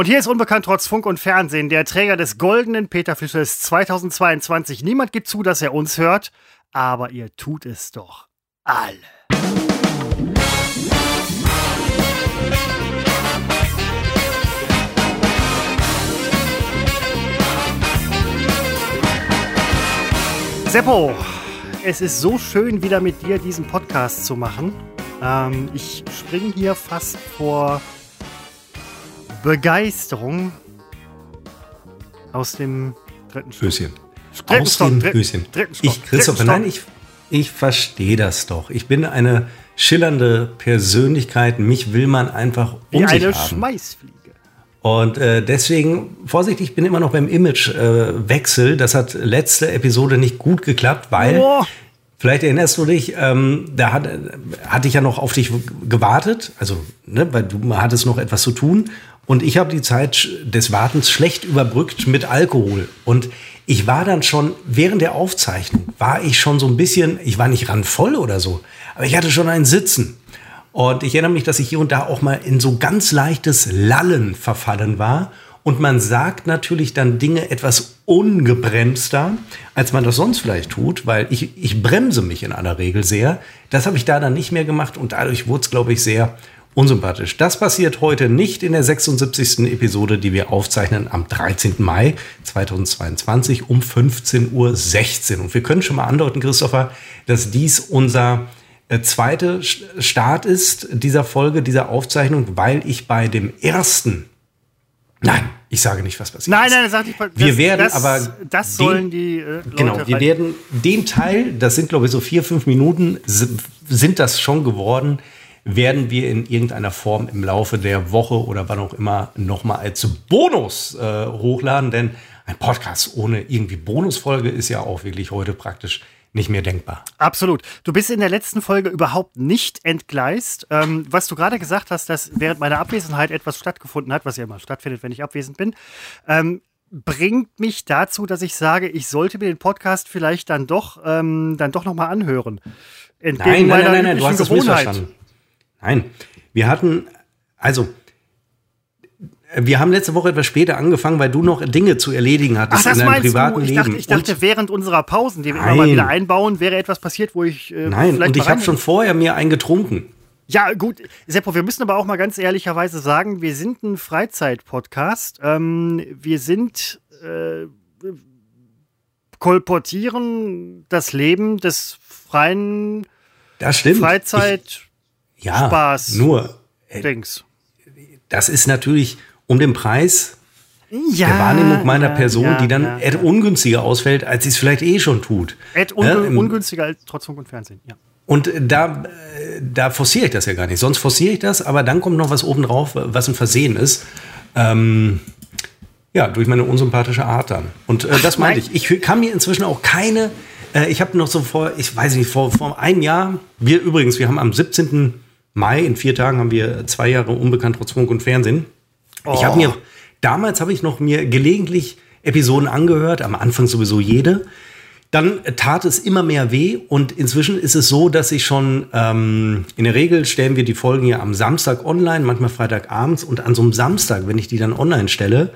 Und hier ist unbekannt trotz Funk und Fernsehen der Träger des goldenen Peter Fischers 2022. Niemand gibt zu, dass er uns hört, aber ihr tut es doch alle. Seppo, es ist so schön, wieder mit dir diesen Podcast zu machen. Ähm, ich springe hier fast vor Begeisterung aus dem dritten Stock. Höschen. Dritten aus Stock, dem dritten, Höschen. Dritten Stock, ich, Christopher, nein, ich, ich verstehe das doch. Ich bin eine schillernde Persönlichkeit. Mich will man einfach um Wie eine haben. Schmeißfliege. Und äh, deswegen, vorsichtig, ich bin immer noch beim Imagewechsel. Äh, das hat letzte Episode nicht gut geklappt, weil, oh. Vielleicht erinnerst du dich, ähm, da hat, hatte ich ja noch auf dich gewartet, also, ne, weil du hattest noch etwas zu tun. Und ich habe die Zeit des Wartens schlecht überbrückt mit Alkohol. Und ich war dann schon, während der Aufzeichnung, war ich schon so ein bisschen, ich war nicht randvoll oder so, aber ich hatte schon ein Sitzen. Und ich erinnere mich, dass ich hier und da auch mal in so ganz leichtes Lallen verfallen war. Und man sagt natürlich dann Dinge etwas ungebremster, als man das sonst vielleicht tut, weil ich, ich bremse mich in aller Regel sehr. Das habe ich da dann nicht mehr gemacht und dadurch wurde es, glaube ich, sehr unsympathisch. Das passiert heute nicht in der 76. Episode, die wir aufzeichnen am 13. Mai 2022 um 15.16 Uhr. Und wir können schon mal andeuten, Christopher, dass dies unser äh, zweite Start ist dieser Folge, dieser Aufzeichnung, weil ich bei dem ersten, nein, ich sage nicht, was passiert. Nein, nein, das sag ich. Das, wir werden das, aber das sollen den, die äh, Leute genau, wir werden den Teil, das sind glaube ich so vier, fünf Minuten, sind das schon geworden, werden wir in irgendeiner Form im Laufe der Woche oder wann auch immer nochmal als Bonus äh, hochladen, denn ein Podcast ohne irgendwie Bonusfolge ist ja auch wirklich heute praktisch nicht mehr denkbar. Absolut. Du bist in der letzten Folge überhaupt nicht entgleist. Ähm, was du gerade gesagt hast, dass während meiner Abwesenheit etwas stattgefunden hat, was ja immer stattfindet, wenn ich abwesend bin, ähm, bringt mich dazu, dass ich sage, ich sollte mir den Podcast vielleicht dann doch, ähm, dann doch noch mal anhören. Entgegen nein, nein, nein, nein, nein, du hast das missverstanden. Nein, wir hatten, also wir haben letzte Woche etwas später angefangen, weil du noch Dinge zu erledigen hattest Ach, in deinem privaten du? Ich dachte, ich dachte während unserer Pausen, die wir immer mal wieder einbauen, wäre etwas passiert, wo ich. Äh, Nein, und ich habe schon vorher mir einen getrunken. Ja, gut, Seppo, wir müssen aber auch mal ganz ehrlicherweise sagen, wir sind ein Freizeit-Podcast. Ähm, wir sind äh, kolportieren das Leben des freien das stimmt. Freizeit ich, ja, Spaß nur äh, Dings. Das ist natürlich um den Preis ja, der Wahrnehmung meiner ja, Person, ja, die dann ja, ja. ungünstiger ausfällt, als sie es vielleicht eh schon tut. Ed un ähm, ungünstiger als trotz Funk und Fernsehen, ja. Und da, da forciere ich das ja gar nicht. Sonst forciere ich das, aber dann kommt noch was obendrauf, was ein Versehen ist. Ähm, ja, durch meine unsympathische Art dann. Und äh, das meinte ich. Ich kann mir inzwischen auch keine, äh, ich habe noch so vor, ich weiß nicht, vor, vor einem Jahr, wir übrigens, wir haben am 17. Mai, in vier Tagen haben wir zwei Jahre unbekannt trotz Funk und Fernsehen. Oh. Ich habe mir, damals habe ich noch mir gelegentlich Episoden angehört, am Anfang sowieso jede. Dann tat es immer mehr weh und inzwischen ist es so, dass ich schon, ähm, in der Regel stellen wir die Folgen ja am Samstag online, manchmal Freitagabends und an so einem Samstag, wenn ich die dann online stelle,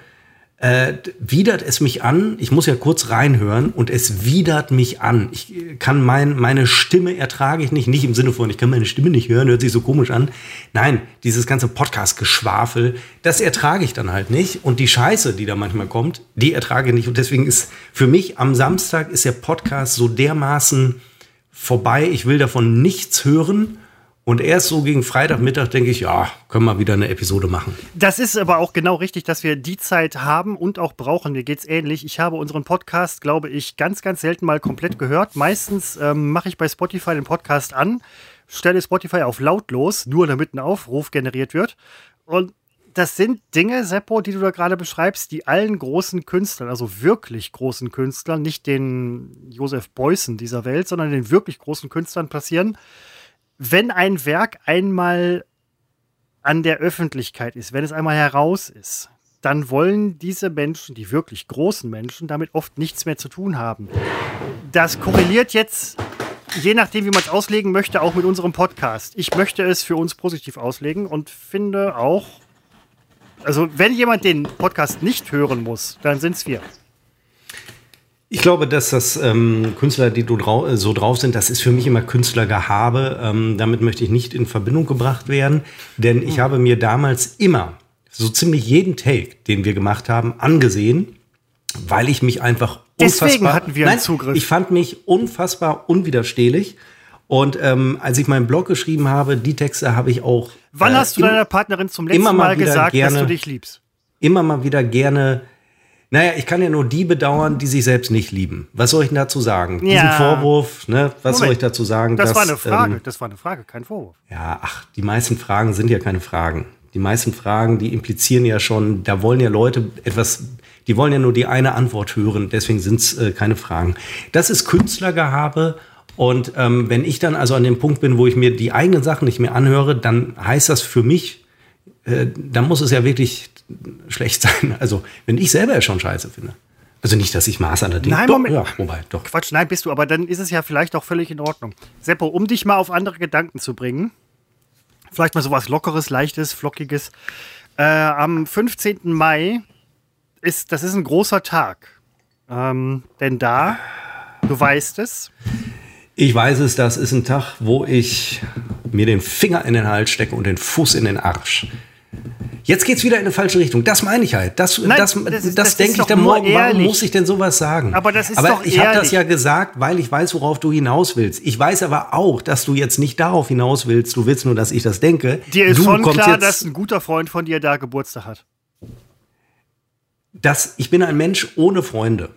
äh, widert es mich an. Ich muss ja kurz reinhören und es widert mich an. Ich kann mein, meine Stimme ertrage ich nicht, nicht im Sinne von, ich kann meine Stimme nicht hören, hört sich so komisch an. Nein, dieses ganze Podcast-Geschwafel, das ertrage ich dann halt nicht. Und die Scheiße, die da manchmal kommt, die ertrage ich nicht. Und deswegen ist für mich am Samstag ist der Podcast so dermaßen vorbei. Ich will davon nichts hören. Und erst so gegen Freitagmittag denke ich, ja, können wir wieder eine Episode machen. Das ist aber auch genau richtig, dass wir die Zeit haben und auch brauchen. Mir geht es ähnlich. Ich habe unseren Podcast, glaube ich, ganz, ganz selten mal komplett gehört. Meistens ähm, mache ich bei Spotify den Podcast an, stelle Spotify auf lautlos, nur damit ein Aufruf generiert wird. Und das sind Dinge, Seppo, die du da gerade beschreibst, die allen großen Künstlern, also wirklich großen Künstlern, nicht den Josef Beuys dieser Welt, sondern den wirklich großen Künstlern passieren wenn ein Werk einmal an der Öffentlichkeit ist, wenn es einmal heraus ist, dann wollen diese Menschen, die wirklich großen Menschen, damit oft nichts mehr zu tun haben. Das korreliert jetzt, je nachdem, wie man es auslegen möchte, auch mit unserem Podcast. Ich möchte es für uns positiv auslegen und finde auch Also, wenn jemand den Podcast nicht hören muss, dann sind es wir. Ich glaube, dass das ähm, Künstler, die drau so drauf sind, das ist für mich immer Künstlergehabe. Ähm, damit möchte ich nicht in Verbindung gebracht werden, denn ich habe mir damals immer so ziemlich jeden Take, den wir gemacht haben, angesehen, weil ich mich einfach unfassbar. Deswegen hatten wir einen Zugriff. Ich fand mich unfassbar unwiderstehlich. Und ähm, als ich meinen Blog geschrieben habe, die Texte habe ich auch. Wann äh, hast du deiner Partnerin zum letzten Mal, mal gesagt, dass du dich liebst? Immer mal wieder gerne. Naja, ich kann ja nur die bedauern, die sich selbst nicht lieben. Was soll ich denn dazu sagen? Ja. Diesen Vorwurf, ne? Was Moment, soll ich dazu sagen? Das dass, war eine Frage, ähm, das war eine Frage, kein Vorwurf. Ja, ach, die meisten Fragen sind ja keine Fragen. Die meisten Fragen, die implizieren ja schon, da wollen ja Leute etwas, die wollen ja nur die eine Antwort hören, deswegen sind es äh, keine Fragen. Das ist Künstlergehabe und ähm, wenn ich dann also an dem Punkt bin, wo ich mir die eigenen Sachen nicht mehr anhöre, dann heißt das für mich, äh, dann muss es ja wirklich schlecht sein. Also wenn ich selber ja schon scheiße finde. Also nicht, dass ich Maß an der Dinge. Nein, doch, Moment. Ja, wobei, doch. Quatsch, nein, bist du, aber dann ist es ja vielleicht auch völlig in Ordnung. Seppo, um dich mal auf andere Gedanken zu bringen, vielleicht mal sowas Lockeres, Leichtes, Flockiges. Äh, am 15. Mai ist, das ist ein großer Tag. Ähm, denn da, du weißt es. Ich weiß es, das ist ein Tag, wo ich mir den Finger in den Hals stecke und den Fuß in den Arsch. Jetzt geht es wieder in eine falsche Richtung. Das meine ich halt. Das, Nein, das, das, das, das denke ich dann, warum muss ich denn sowas sagen? Aber das ist aber doch ich habe das ja gesagt, weil ich weiß, worauf du hinaus willst. Ich weiß aber auch, dass du jetzt nicht darauf hinaus willst. Du willst nur, dass ich das denke. Dir ist du schon klar, dass ein guter Freund von dir da Geburtstag hat. Das, ich bin ein Mensch ohne Freunde.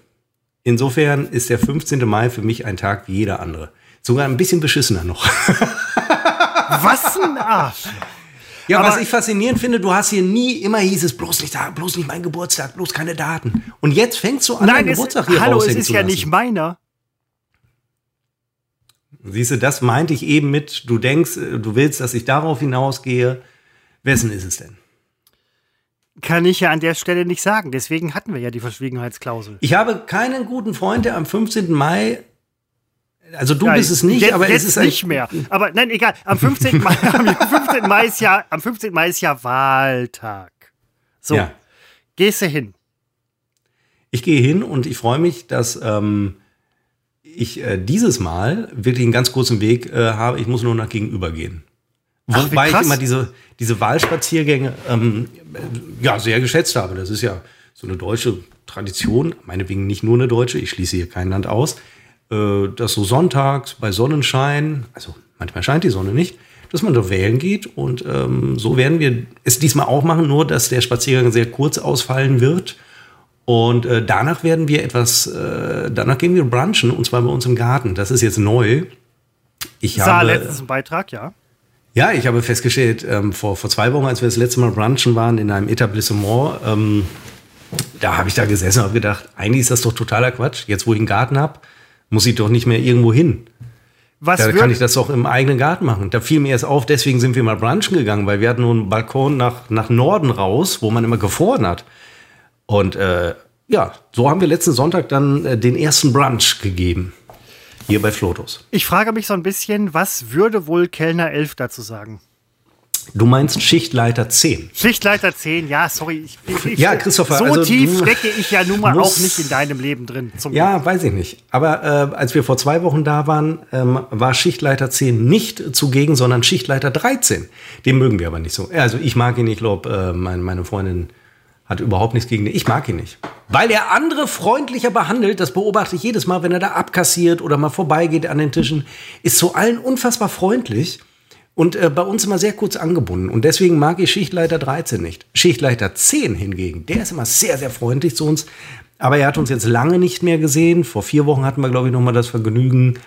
Insofern ist der 15. Mai für mich ein Tag wie jeder andere. Sogar ein bisschen beschissener noch. Was ein Arsch. Ja, aber was ich faszinierend finde, du hast hier nie, immer hieß es, bloß nicht, bloß nicht mein Geburtstag, bloß keine Daten. Und jetzt fängst du an, Nein, deinen Geburtstag hier Hallo, es ist ja nicht meiner. Siehst du, das meinte ich eben mit, du denkst, äh, du willst, dass ich darauf hinausgehe. Wessen ist es denn? Kann ich ja an der Stelle nicht sagen. Deswegen hatten wir ja die Verschwiegenheitsklausel. Ich habe keinen guten Freund, der am 15. Mai also du ja, bist es nicht, aber es ist nicht mehr. Aber nein, egal. Am 15. Mai, am 15. Mai ist ja, am 15. Mai ist ja Wahltag. So, ja. gehst du hin? Ich gehe hin und ich freue mich, dass ähm, ich äh, dieses Mal wirklich einen ganz kurzen Weg äh, habe. Ich muss nur nach gegenüber gehen. Wobei ich immer diese, diese Wahlspaziergänge ähm, ja, sehr geschätzt habe. Das ist ja so eine deutsche Tradition, meinetwegen nicht nur eine deutsche, ich schließe hier kein Land aus äh, dass so sonntags bei Sonnenschein, also manchmal scheint die Sonne nicht, dass man da wählen geht. Und ähm, so werden wir es diesmal auch machen, nur dass der Spaziergang sehr kurz ausfallen wird. Und äh, danach werden wir etwas, äh, danach gehen wir brunchen und zwar bei uns im Garten. Das ist jetzt neu. Ich sah habe, letztens einen Beitrag, ja. Ja, ich habe festgestellt, ähm, vor, vor zwei Wochen, als wir das letzte Mal brunchen waren in einem Etablissement, ähm, da habe ich da gesessen und habe gedacht, eigentlich ist das doch totaler Quatsch. Jetzt, wo ich einen Garten habe, muss ich doch nicht mehr irgendwo hin. Was da kann ich das auch im eigenen Garten machen. Da fiel mir erst auf, deswegen sind wir mal brunchen gegangen, weil wir hatten nur einen Balkon nach, nach Norden raus, wo man immer gefroren hat. Und äh, ja, so haben wir letzten Sonntag dann äh, den ersten Brunch gegeben. Hier bei Flotos. Ich frage mich so ein bisschen, was würde wohl Kellner 11 dazu sagen? Du meinst Schichtleiter 10. Schichtleiter 10, ja, sorry. Ich, ich, ja, Christopher. So also, tief stecke ich ja nun mal auch nicht in deinem Leben drin. ja, Glück. weiß ich nicht. Aber äh, als wir vor zwei Wochen da waren, ähm, war Schichtleiter 10 nicht zugegen, sondern Schichtleiter 13. Den mögen wir aber nicht so. Also ich mag ihn nicht, glaube äh, mein, meine Freundin hat überhaupt nichts gegen den. Ich mag ihn nicht. Weil er andere freundlicher behandelt, das beobachte ich jedes Mal, wenn er da abkassiert oder mal vorbeigeht an den Tischen, ist zu allen unfassbar freundlich und äh, bei uns immer sehr kurz angebunden. Und deswegen mag ich Schichtleiter 13 nicht. Schichtleiter 10 hingegen, der ist immer sehr, sehr freundlich zu uns. Aber er hat uns jetzt lange nicht mehr gesehen. Vor vier Wochen hatten wir, glaube ich, noch mal das Vergnügen.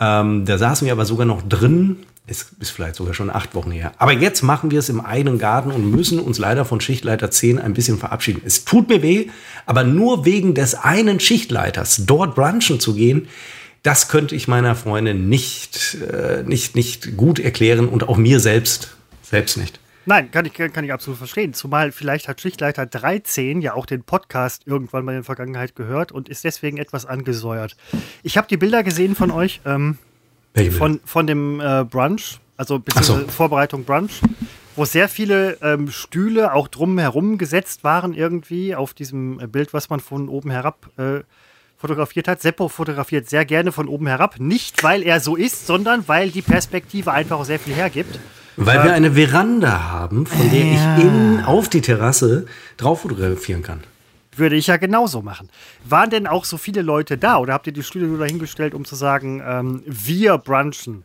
Ähm, da saßen wir aber sogar noch drin. Es ist vielleicht sogar schon acht Wochen her. Aber jetzt machen wir es im eigenen Garten und müssen uns leider von Schichtleiter 10 ein bisschen verabschieden. Es tut mir weh, aber nur wegen des einen Schichtleiters dort brunchen zu gehen, das könnte ich meiner Freundin nicht, äh, nicht, nicht gut erklären und auch mir selbst, selbst nicht. Nein, kann ich, kann ich absolut verstehen. Zumal vielleicht hat Schichtleiter 13 ja auch den Podcast irgendwann mal in der Vergangenheit gehört und ist deswegen etwas angesäuert. Ich habe die Bilder gesehen von euch, ähm, von, von dem äh, Brunch, also beziehungsweise so. Vorbereitung Brunch. wo sehr viele ähm, Stühle auch drumherum gesetzt waren irgendwie auf diesem äh, Bild, was man von oben herab äh, fotografiert hat. Seppo fotografiert sehr gerne von oben herab, nicht weil er so ist, sondern weil die Perspektive einfach auch sehr viel hergibt. Weil äh, wir eine Veranda haben, von der ja. ich innen auf die Terrasse drauf fotografieren kann. Würde ich ja genauso machen. Waren denn auch so viele Leute da oder habt ihr die Stühle nur dahingestellt, um zu sagen, ähm, wir brunchen?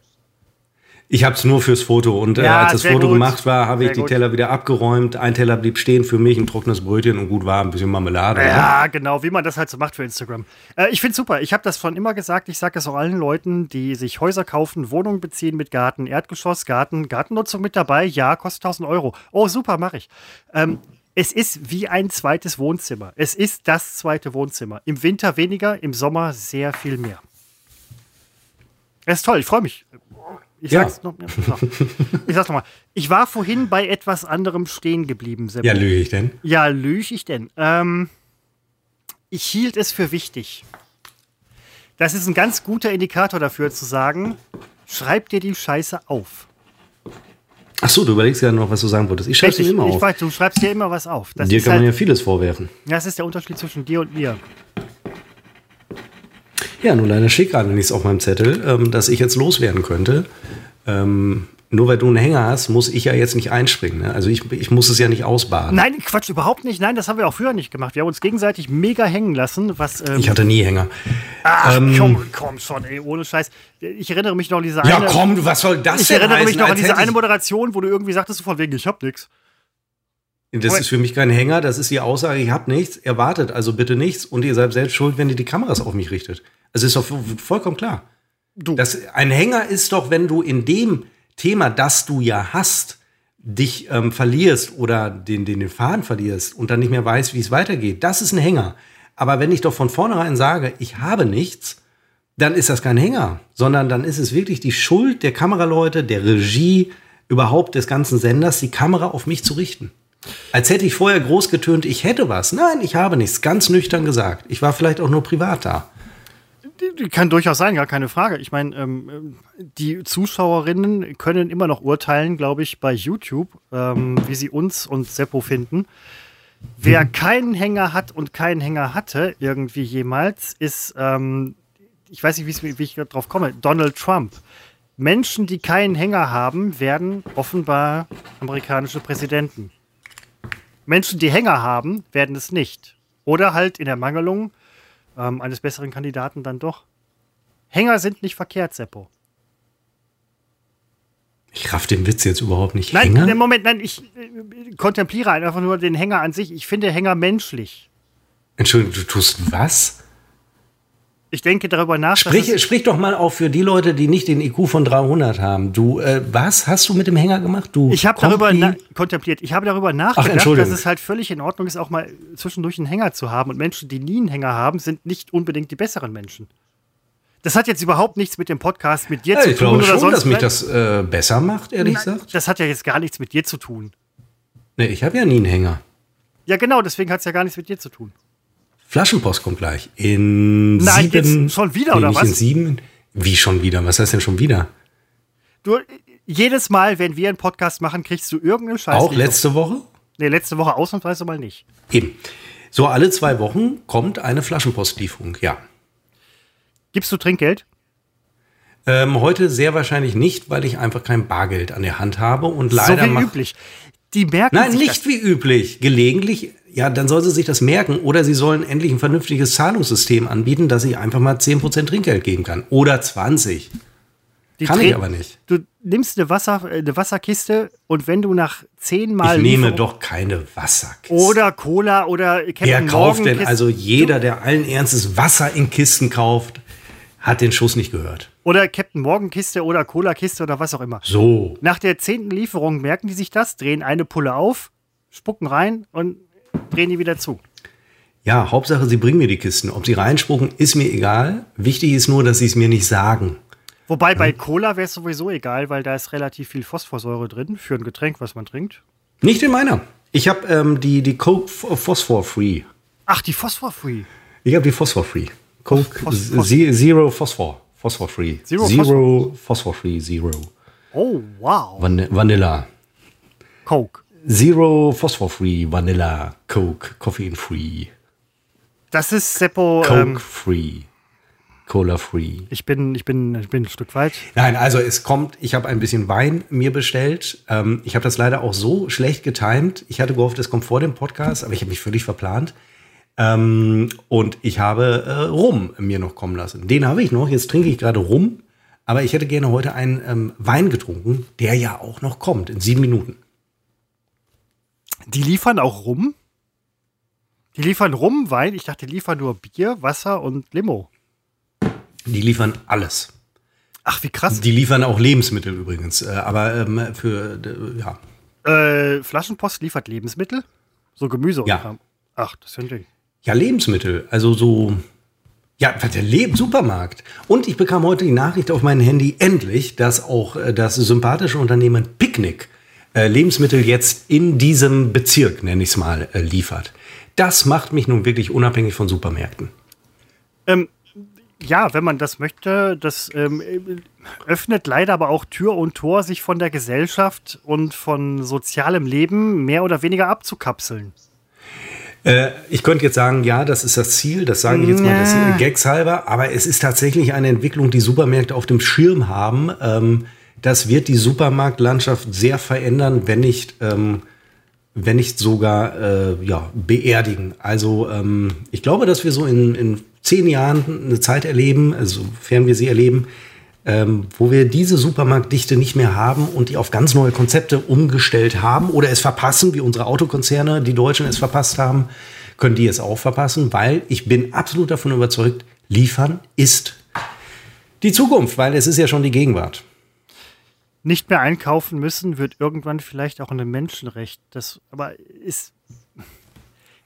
Ich habe es nur fürs Foto und äh, ja, als das Foto gut. gemacht war, habe ich die gut. Teller wieder abgeräumt. Ein Teller blieb stehen für mich, ein trockenes Brötchen und gut war ein bisschen Marmelade. Ja, oder? genau, wie man das halt so macht für Instagram. Äh, ich finde super. Ich habe das schon immer gesagt. Ich sage es auch allen Leuten, die sich Häuser kaufen, Wohnungen beziehen mit Garten, Erdgeschoss, Garten, Gartennutzung mit dabei. Ja, kostet 1000 Euro. Oh, super, mache ich. Ähm, es ist wie ein zweites Wohnzimmer. Es ist das zweite Wohnzimmer. Im Winter weniger, im Sommer sehr viel mehr. Es ist toll, ich freue mich. Ich ja. sag's noch, noch. Ich sag's nochmal. Ich war vorhin bei etwas anderem stehen geblieben, Seppo. Ja, lüge ich denn? Ja, lüge ich denn. Ähm, ich hielt es für wichtig. Das ist ein ganz guter Indikator dafür, zu sagen, schreib dir die Scheiße auf. Ach so, du überlegst ja noch, was du sagen wolltest. Ich schreibe dir immer auf. Ich weiß, du schreibst dir immer was auf. Das dir kann halt, man ja vieles vorwerfen. Das ist der Unterschied zwischen dir und mir. Ja, nur leider steht gerade nichts auf meinem Zettel, ähm, dass ich jetzt loswerden könnte. Ähm, nur weil du einen Hänger hast, muss ich ja jetzt nicht einspringen. Ne? Also ich, ich muss es ja nicht ausbaden. Nein, Quatsch, überhaupt nicht. Nein, das haben wir auch früher nicht gemacht. Wir haben uns gegenseitig mega hängen lassen. Was, ähm ich hatte nie Hänger. Ach, ähm, komm, komm schon, ey, ohne Scheiß. Ich erinnere mich noch an diese eine... Ja, komm, was soll das Ich erinnere mich noch an diese eine Moderation, wo du irgendwie sagtest, von wegen, ich hab nix. Das ist für mich kein Hänger, das ist die Aussage, ich hab nichts, erwartet also bitte nichts und ihr seid selbst schuld, wenn ihr die Kameras auf mich richtet. Also ist doch vollkommen klar. Du. Das, ein Hänger ist doch, wenn du in dem Thema, das du ja hast, dich ähm, verlierst oder den, den, den Faden verlierst und dann nicht mehr weißt, wie es weitergeht. Das ist ein Hänger. Aber wenn ich doch von vornherein sage, ich habe nichts, dann ist das kein Hänger, sondern dann ist es wirklich die Schuld der Kameraleute, der Regie, überhaupt des ganzen Senders, die Kamera auf mich zu richten. Als hätte ich vorher groß getönt, ich hätte was. Nein, ich habe nichts. Ganz nüchtern gesagt. Ich war vielleicht auch nur privat da. Kann durchaus sein, gar keine Frage. Ich meine, ähm, die Zuschauerinnen können immer noch urteilen, glaube ich, bei YouTube, ähm, wie sie uns und Seppo finden. Wer hm. keinen Hänger hat und keinen Hänger hatte, irgendwie jemals, ist, ähm, ich weiß nicht, wie ich darauf komme, Donald Trump. Menschen, die keinen Hänger haben, werden offenbar amerikanische Präsidenten. Menschen, die Hänger haben, werden es nicht. Oder halt in der Mangelung ähm, eines besseren Kandidaten dann doch. Hänger sind nicht verkehrt, Seppo. Ich raff den Witz jetzt überhaupt nicht. Nein, Hänger? Moment, nein, ich äh, kontempliere einfach nur den Hänger an sich. Ich finde Hänger menschlich. Entschuldigung, du tust was? Ich denke darüber nach. Sprich, sprich doch mal auch für die Leute, die nicht den IQ von 300 haben. Du, äh, was hast du mit dem Hänger gemacht? Du ich habe darüber kontempliert. Ich habe darüber nachgedacht, dass es halt völlig in Ordnung ist, auch mal zwischendurch einen Hänger zu haben. Und Menschen, die nie einen Hänger haben, sind nicht unbedingt die besseren Menschen. Das hat jetzt überhaupt nichts mit dem Podcast mit dir ja, zu ich tun glaube oder schon, dass mich das äh, besser macht, ehrlich Nein, gesagt. Das hat ja jetzt gar nichts mit dir zu tun. Nee, ich habe ja nie einen Hänger. Ja, genau, deswegen hat es ja gar nichts mit dir zu tun. Flaschenpost kommt gleich. In Nein, sieben. Jetzt schon wieder, nee, oder was? In sieben. Wie schon wieder? Was heißt denn schon wieder? Du, jedes Mal, wenn wir einen Podcast machen, kriegst du irgendeine Scheiße. Auch letzte Woche? Nee, letzte Woche ausnahmsweise mal nicht. Eben. So, alle zwei Wochen kommt eine Flaschenpostlieferung, ja. Gibst du Trinkgeld? Ähm, heute sehr wahrscheinlich nicht, weil ich einfach kein Bargeld an der Hand habe und leider. So wie üblich. Die merken Nein, nicht wie üblich. Gelegentlich ja, dann soll sie sich das merken oder sie sollen endlich ein vernünftiges Zahlungssystem anbieten, dass ich einfach mal 10% Trinkgeld geben kann. Oder 20. Die kann ich aber nicht. Du nimmst eine, Wasser, eine Wasserkiste und wenn du nach zehnmal. Ich nehme doch keine Wasserkiste. Oder Cola oder Captain Wer kauft denn? Also jeder, der allen Ernstes Wasser in Kisten kauft, hat den Schuss nicht gehört. Oder Captain Morgan Kiste oder Cola Kiste oder was auch immer. So. Nach der zehnten Lieferung merken die sich das, drehen eine Pulle auf, spucken rein und drehen die wieder zu. Ja, Hauptsache, sie bringen mir die Kisten. Ob sie reinspucken, ist mir egal. Wichtig ist nur, dass sie es mir nicht sagen. Wobei bei Cola wäre es sowieso egal, weil da ist relativ viel Phosphorsäure drin für ein Getränk, was man trinkt. Nicht in meiner. Ich habe ähm, die, die Coke Phosphor Free. Ach, die Phosphor Free. Ich habe die Phosphor Free. Coke Phos Phos Zero Phosphor. Phosphor Free. Zero, Zero Phosphor? Phosphor Free Zero. Oh, wow. Van Vanilla. Coke. Zero Phosphor Free Vanilla Coke Koffein Free. Das ist Seppo. Coke Ähm, Free. Cola Free. ich, bin, ich, bin, ich bin ein Stück weit. Nein, also es kommt, ich habe ein bisschen Wein mir bestellt. Ähm, ich habe das leider auch so schlecht getimt. Ich hatte gehofft, es kommt vor dem Podcast, aber ich habe mich völlig verplant. Ähm, und ich habe äh, Rum mir noch kommen lassen. Den habe ich noch. Jetzt trinke ich gerade Rum. Aber ich hätte gerne heute einen ähm, Wein getrunken, der ja auch noch kommt in sieben Minuten. Die liefern auch rum. Die liefern rum, Wein. Ich dachte, die liefern nur Bier, Wasser und Limo. Die liefern alles. Ach, wie krass. Die liefern auch Lebensmittel übrigens. Äh, aber ähm, für, ja. Äh, Flaschenpost liefert Lebensmittel? So Gemüse und Ja. Kram. Ach, das ist ja ein Ding. Ja, Lebensmittel. Also so. Ja, der Le Supermarkt. Und ich bekam heute die Nachricht auf mein Handy, endlich, dass auch äh, das sympathische Unternehmen Picknick äh, Lebensmittel jetzt in diesem Bezirk, nenne ich es mal, äh, liefert. Das macht mich nun wirklich unabhängig von Supermärkten. Ähm, ja, wenn man das möchte, das ähm, öffnet leider aber auch Tür und Tor, sich von der Gesellschaft und von sozialem Leben mehr oder weniger abzukapseln. Äh, ich könnte jetzt sagen, ja, das ist das Ziel, das sage ich jetzt mal das Gags halber, aber es ist tatsächlich eine Entwicklung, die Supermärkte auf dem Schirm haben. Ähm, das wird die Supermarktlandschaft sehr verändern, wenn nicht, ähm, wenn nicht sogar äh, ja, beerdigen. Also ähm, ich glaube, dass wir so in, in zehn Jahren eine Zeit erleben, also sofern wir sie erleben, ähm, wo wir diese Supermarktdichte nicht mehr haben und die auf ganz neue Konzepte umgestellt haben oder es verpassen, wie unsere Autokonzerne, die Deutschen es verpasst haben, können die es auch verpassen, weil ich bin absolut davon überzeugt, liefern ist die Zukunft, weil es ist ja schon die Gegenwart. Nicht mehr einkaufen müssen wird irgendwann vielleicht auch ein Menschenrecht. Das aber ist.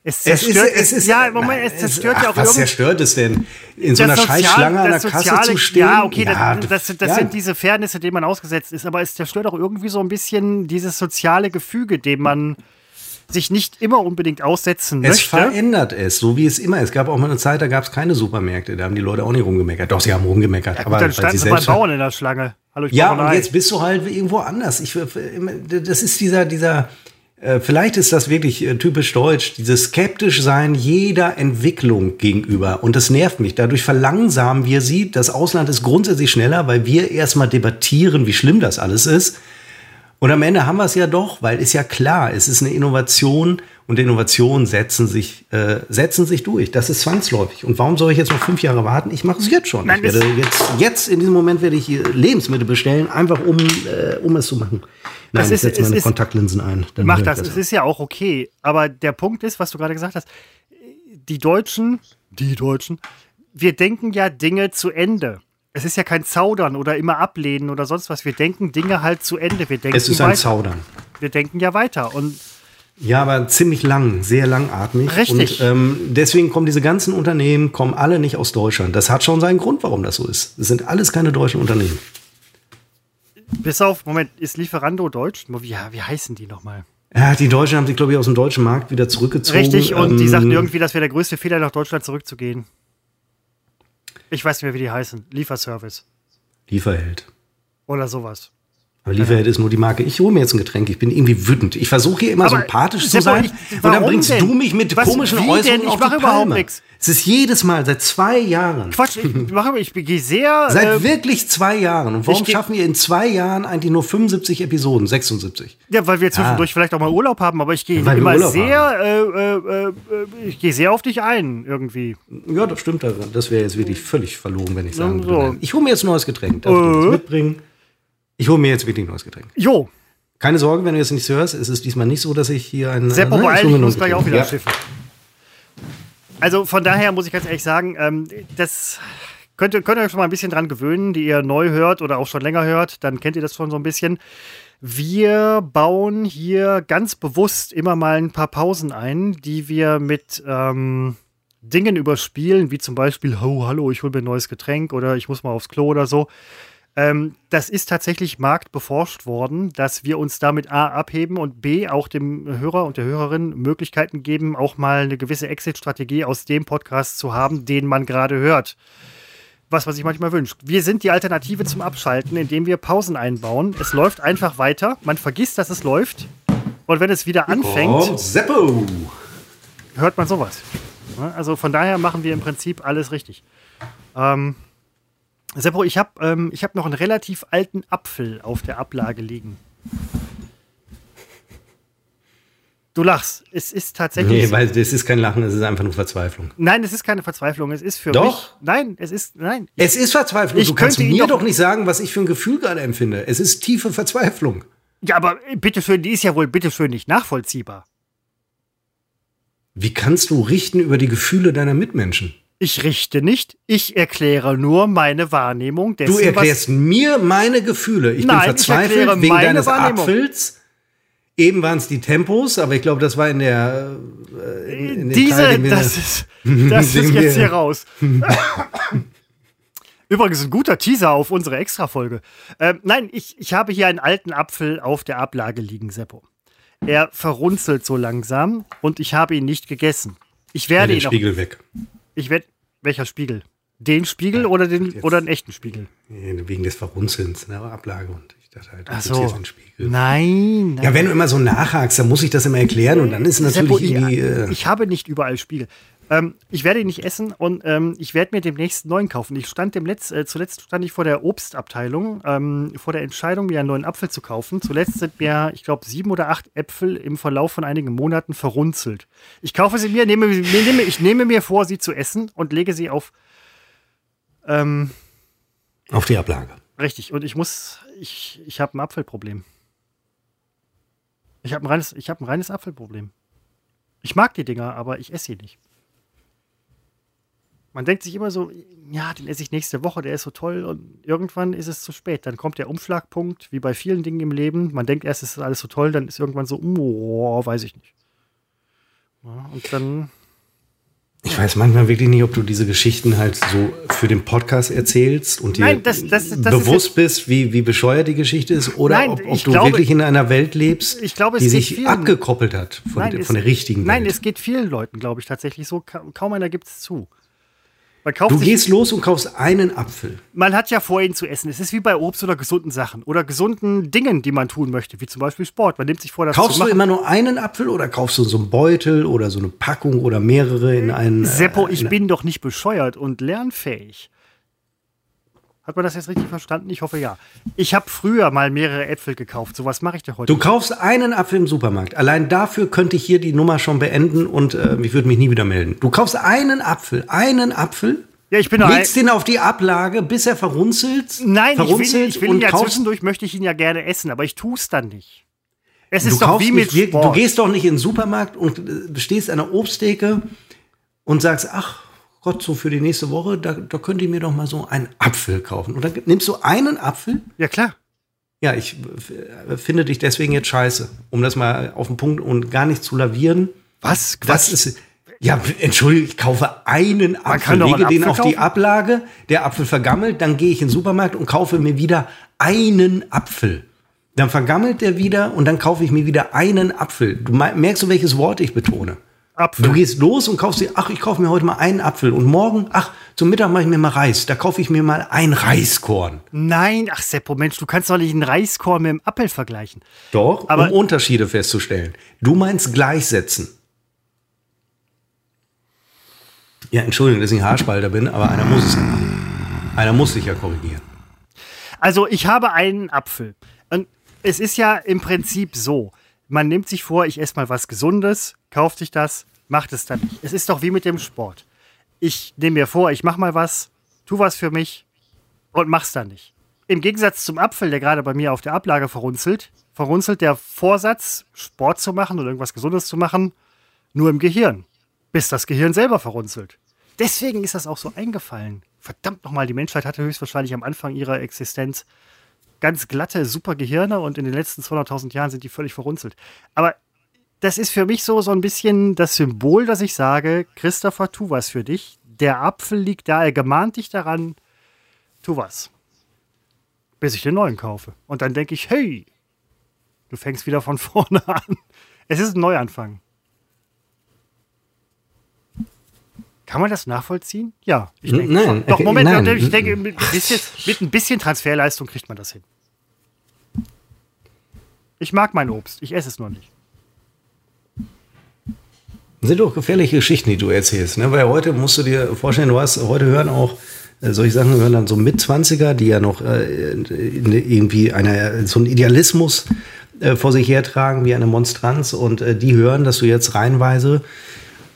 Es zerstört, ja, im Moment, es zerstört ach, ja auch Was zerstört es denn? In so einer Sozial- Scheißschlange an der Kasse zu stehen? Ja, okay, Ja, das, das, das ja. sind diese Fairnisse, denen man ausgesetzt ist, aber es zerstört auch irgendwie so ein bisschen dieses soziale Gefüge, dem man sich nicht immer unbedingt aussetzen Es möchte. verändert es, so wie es immer. Es gab auch mal eine Zeit, da gab es keine Supermärkte. Da haben die Leute auch nicht rumgemeckert. Doch, sie haben rumgemeckert. Ja, gut, aber dann standen sie beim Bauern in der Schlange. Hallo, ich Ja, ein und Ei. jetzt bist du halt irgendwo anders. Ich, das ist dieser, dieser, äh, vielleicht ist das wirklich äh, typisch deutsch, dieses skeptisch sein jeder Entwicklung gegenüber. Und das nervt mich. Dadurch verlangsamen wir sie. Das Ausland ist grundsätzlich schneller, weil wir erstmal debattieren, wie schlimm das alles ist. Und am Ende haben wir es ja doch, weil ist ja klar, es ist eine Innovation und Innovationen setzen sich, äh, setzen sich durch. Das ist zwangsläufig. Und warum soll ich jetzt noch fünf Jahre warten? Ich mache es jetzt schon. Nein, ich werde jetzt, jetzt in diesem Moment werde ich Lebensmittel bestellen, einfach um, äh, um es zu machen. Nein, Das ich ist- setze meine ist- Kontaktlinsen ein. Dann Mach das, es ist ja auch okay. Aber der Punkt ist, was du gerade gesagt hast, die Deutschen, die Deutschen, wir denken ja Dinge zu Ende. Es ist ja kein Zaudern oder immer ablehnen oder sonst was. Wir denken Dinge halt zu Ende. Wir denken, es ist ein weiter. Zaudern. wir denken ja weiter. Und Ja, aber ziemlich lang, sehr langatmig. Richtig. Und ähm, deswegen kommen diese ganzen Unternehmen, kommen alle nicht aus Deutschland. Das hat schon seinen Grund, warum das so ist. Es sind alles keine deutschen Unternehmen. bis auf, Moment, ist Lieferando deutsch? Wie, wie heißen die nochmal? Ja, die Deutschen haben sich, glaube ich, aus dem deutschen Markt wieder zurückgezogen. Richtig, und die Ähm, sagten irgendwie, das wäre der größte Fehler, nach Deutschland zurückzugehen. Ich weiß nicht mehr, wie die heißen. Lieferservice Lieferheld. oder sowas. Aber Lieferheld ist nur die Marke. Ich hole mir jetzt ein Getränk. Ich bin irgendwie wütend. Ich versuche hier immer Aber, sympathisch zu sein. ich- und dann bringst denn? du mich mit Was- komischen Äußerungen auf die überhaupt Palme. nix. Es ist jedes Mal, seit zwei Jahren. Quatsch, ich, mache, ich gehe sehr. Seit äh, wirklich zwei Jahren. Und warum schaffen wir in zwei Jahren eigentlich nur 75 Episoden? 76. Ja, weil wir zwischendurch vielleicht auch mal Urlaub haben, aber ich gehe wir immer sehr, äh, äh, äh, ich gehe sehr auf dich ein, irgendwie. Ja, das stimmt. Das wäre jetzt wirklich völlig verlogen, wenn ich sagen So. würde. Ich hole mir jetzt ein neues Getränk. Darf ich dir Äh. das mitbringen? Ich hole mir jetzt wirklich ein neues Getränk. Jo, Keine Sorge, wenn du jetzt nichts hörst, es ist diesmal nicht so, dass ich hier ein. Seppo, Nein, beeil dich, hole ich muss gleich auch wieder Getränk. aufs Schiff. Also von daher muss ich ganz ehrlich sagen, ähm, das könnt ihr, könnt ihr euch schon mal ein bisschen dran gewöhnen, die ihr neu hört oder auch schon länger hört, dann kennt ihr das schon so ein bisschen. Wir bauen hier ganz bewusst immer mal ein paar Pausen ein, die wir mit ähm, Dingen überspielen, wie zum Beispiel, oh, hallo, ich hole mir ein neues Getränk oder ich muss mal aufs Klo oder so. Ähm, das ist tatsächlich marktbeforscht worden, dass wir uns damit A abheben und B auch dem Hörer und der Hörerin Möglichkeiten geben, auch mal eine gewisse Exit-Strategie aus dem Podcast zu haben, den man gerade hört. Was man sich manchmal wünscht. Wir sind die Alternative zum Abschalten, indem wir Pausen einbauen. Es läuft einfach weiter. Man vergisst, dass es läuft. Und wenn es wieder anfängt, hört man sowas. Also von daher machen wir im Prinzip alles richtig. Ähm, Seppo, ich habe ähm, hab noch einen relativ alten Apfel auf der Ablage liegen. Du lachst. Es ist tatsächlich. Nee, weil das ist kein Lachen, es ist einfach nur Verzweiflung. Nein, es ist keine Verzweiflung. Es ist für Doch. mich. Nein, es ist. Nein. Es ist Verzweiflung. Ich du kannst mir doch- doch nicht sagen, was ich für ein Gefühl gerade empfinde. Es ist tiefe Verzweiflung. Ja, aber bitteschön, die ist ja wohl bitteschön nicht nachvollziehbar. Wie kannst du richten über die Gefühle deiner Mitmenschen? Ich richte nicht, ich erkläre nur meine Wahrnehmung dessen, Du erklärst mir meine Gefühle. Ich Nein, bin ich verzweifelt erkläre wegen meine deines Wahrnehmung. Apfels. Eben waren es die Tempos, aber ich glaube, das war in der. Äh, in, Teil, Diese, wir- das ist, das ist jetzt hier raus. Übrigens ein guter Teaser auf unsere Extra-Folge. Ähm, nein, ich, ich habe hier einen alten Apfel auf der Ablage liegen, Seppo. Er verrunzelt so langsam und ich habe ihn nicht gegessen. Ich Ja, werde den ihn Spiegel weg. ich werde, welcher Spiegel? Den Spiegel oder den, jetzt- oder einen echten Spiegel? Wegen des Verrunzelns in der Ablage. Und ich dachte halt, Ach so. Nein, nein. Ja, wenn du immer so nachhakst, dann muss ich das immer erklären und dann ist es Seppo, natürlich irgendwie. Äh, ich habe nicht überall Spiegel. Ähm, ich werde ihn nicht essen und ähm, ich werde mir demnächst einen neuen kaufen. Ich stand dem Letz-, äh, zuletzt stand ich vor der Obstabteilung, ähm, vor der Entscheidung, mir einen neuen Apfel zu kaufen. Zuletzt sind mir, ich glaube, sieben oder acht Äpfel im Verlauf von einigen Monaten verrunzelt. Ich kaufe sie mir, nehme, mir- nehme, ich nehme mir vor, sie zu essen und lege sie auf. Ähm, auf die Ablage. richtig. Und ich muss, ich, ich habe ein Apfelproblem. Ich habe ein reines, ich habe ein reines Apfelproblem. Ich mag die Dinger, aber ich esse sie nicht. Man denkt sich immer so, ja, den esse ich nächste Woche, der ist so toll und irgendwann ist es zu spät. Dann kommt der Umschlagpunkt, wie bei vielen Dingen im Leben. Man denkt erst, es ist alles so toll, dann ist irgendwann so, oh, weiß ich nicht. Ja, und dann, Ich weiß manchmal wirklich nicht, ob du diese Geschichten halt so für den Podcast erzählst und dir Nein, das- das- das bewusst bist, wie, wie bescheuert die Geschichte ist, oder Nein, ob, ob du glaube- wirklich in einer Welt lebst, Ich glaube, es die sich vielen- abgekoppelt hat von, nein, der, es- von der richtigen nein, Welt. es geht vielen Leuten, glaube ich, tatsächlich so. Ka kaum einer gibt es zu. Du gehst los und kaufst einen Apfel. man hat ja vor, ihn zu essen. Es ist wie bei Obst oder gesunden Sachen oder gesunden Dingen, die man tun möchte, wie zum Beispiel Sport. Man nimmt sich vor, das Kaufst zu du machen. immer nur einen Apfel oder kaufst du so einen Beutel oder so eine Packung oder mehrere in einen. Seppo, äh, ich in- bin doch nicht bescheuert und lernfähig. Hat man das jetzt richtig verstanden? Ich hoffe ja. Ich habe früher mal mehrere Äpfel gekauft. So was mache ich dir heute. Du nicht. kaufst einen Apfel im Supermarkt. Allein dafür könnte ich hier die Nummer schon beenden und äh, ich würde mich nie wieder melden. Du kaufst einen Apfel, einen Apfel, ja, ich bin doch ein, legst den auf die Ablage, bis er verrunzelt. Nein, ich will, verrunzelt ich will ihn ja kaufst, zwischendurch möchte ich ihn ja gerne essen, aber ich tue es dann nicht. Es du ist doch kaufst wie mit nicht, Sport. du gehst doch nicht in den Supermarkt und äh, stehst an der Obsttheke und sagst, ach Gott, so für die nächste Woche, da, da könnt ihr mir doch mal so einen Apfel kaufen. Und dann nimmst du einen Apfel ja, klar. Ja, ich äh, finde dich deswegen jetzt scheiße, um das mal auf den Punkt und gar nicht zu lavieren. Was? Das ist ja, entschuldige, ich kaufe einen Apfel, kann doch lege einen den Apfel auf die kaufen. Ablage, der Apfel vergammelt, dann gehe ich in den Supermarkt und kaufe mir wieder einen Apfel. Dann vergammelt der wieder und dann kaufe ich mir wieder einen Apfel. Du me- merkst du, welches Wort ich betone? Apfel. Du gehst los und kaufst dir, ach, ich kaufe mir heute mal einen Apfel und morgen, ach, zum Mittag mache ich mir mal Reis. Da kaufe ich mir mal ein Reiskorn. Nein, ach Seppo, Mensch, du kannst doch nicht einen Reiskorn mit einem Apfel vergleichen. Doch, Aber- um Unterschiede festzustellen. Du meinst gleichsetzen. Ja, Entschuldigung, dass ich ein Haarspalter bin, aber einer muss es. Einer muss sich ja korrigieren. Also ich habe einen Apfel. Und es ist ja im Prinzip so, man nimmt sich vor, ich esse mal was Gesundes, kauft sich das, macht es dann nicht. Es ist doch wie mit dem Sport. Ich nehme mir vor, ich mache mal was, tu was für mich und mach's dann nicht. Im Gegensatz zum Apfel, der gerade bei mir auf der Ablage verrunzelt, verrunzelt der Vorsatz, Sport zu machen oder irgendwas Gesundes zu machen, nur im Gehirn, bis das Gehirn selber verrunzelt. Deswegen ist das auch so eingefallen. Verdammt nochmal, die Menschheit hatte höchstwahrscheinlich am Anfang ihrer Existenz ganz glatte, super Gehirne und in den letzten 200.000 Jahren sind die völlig verrunzelt. Aber das ist für mich so, so ein bisschen das Symbol, dass ich sage, Christopher, tu was für dich. Der Apfel liegt da, er gemahnt dich daran, tu was. Bis ich den neuen kaufe. Und dann denke ich, hey, du fängst wieder von vorne an. Es ist ein Neuanfang. Kann man das nachvollziehen? Ja. Ich denke, Nein, schon. Doch, okay, Moment, nein. ich denke, mit ein, bisschen, mit ein bisschen Transferleistung kriegt man das hin. Ich mag mein Obst, ich esse es nur nicht. Das sind doch gefährliche Geschichten, die du erzählst. Ne? Weil heute musst du dir vorstellen, du hast heute hören auch äh, solche Sachen hören dann so Mitzwanziger, die ja noch äh, irgendwie einer, so einen Idealismus äh, vor sich hertragen wie eine Monstranz und äh, die hören, dass du jetzt reihenweise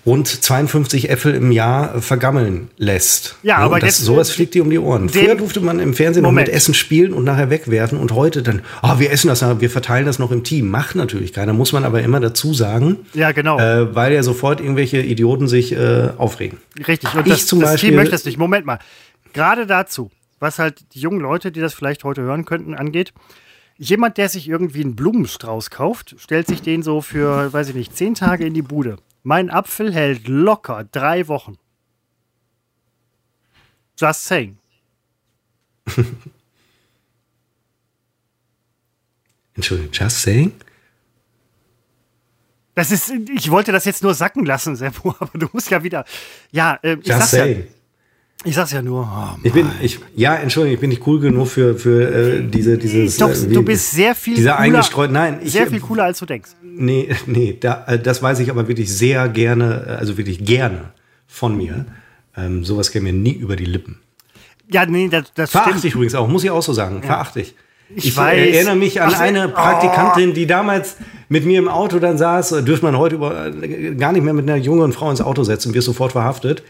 rund 52 Äpfel im Jahr vergammeln lässt. Ja, aber das, jetzt, sowas fliegt dir um die Ohren. Früher durfte man im Fernsehen Moment. noch mit Essen spielen und nachher wegwerfen und heute dann, ah, wir essen das, wir verteilen das noch im Team. Macht natürlich keiner, muss man aber immer dazu sagen. Ja, genau. Äh, weil ja sofort irgendwelche Idioten sich äh, aufregen. Richtig. Und Ich das, zum das Beispiel- Team möchte es nicht. Moment mal. Gerade dazu, was halt die jungen Leute, die das vielleicht heute hören könnten, angeht. Jemand, der sich irgendwie einen Blumenstrauß kauft, stellt sich den so für, weiß ich nicht, zehn Tage in die Bude. Mein Apfel hält locker drei Wochen. Just saying. Entschuldigung, just saying? Das ist, ich wollte das jetzt nur sacken lassen, Seppo, aber du musst ja wieder. Ja, äh, ich, Just sag's ja, saying. Ich sag's ja nur. Oh, Ich bin, ich, ja, Entschuldigung, ich bin nicht cool genug für, für äh, diese, dieses. Doch, äh, wie- du bist sehr viel dieser cooler, eingestreut. Nein, ich, sehr viel cooler, als du denkst. Nee, nee, da, äh, das weiß ich aber wirklich sehr gerne, äh, also wirklich gerne von mir. Ähm, sowas käme mir nie über die Lippen. Ja, nee, das, das Verachte stimmt. ich übrigens auch, muss ich auch so sagen. Verachte ich. Ich weiß. erinnere mich an Ach, eine Praktikantin, die damals mit mir im Auto dann saß. äh, Dürfte man heute über, äh, gar nicht mehr mit einer jungen Frau ins Auto setzen, wirst sofort verhaftet.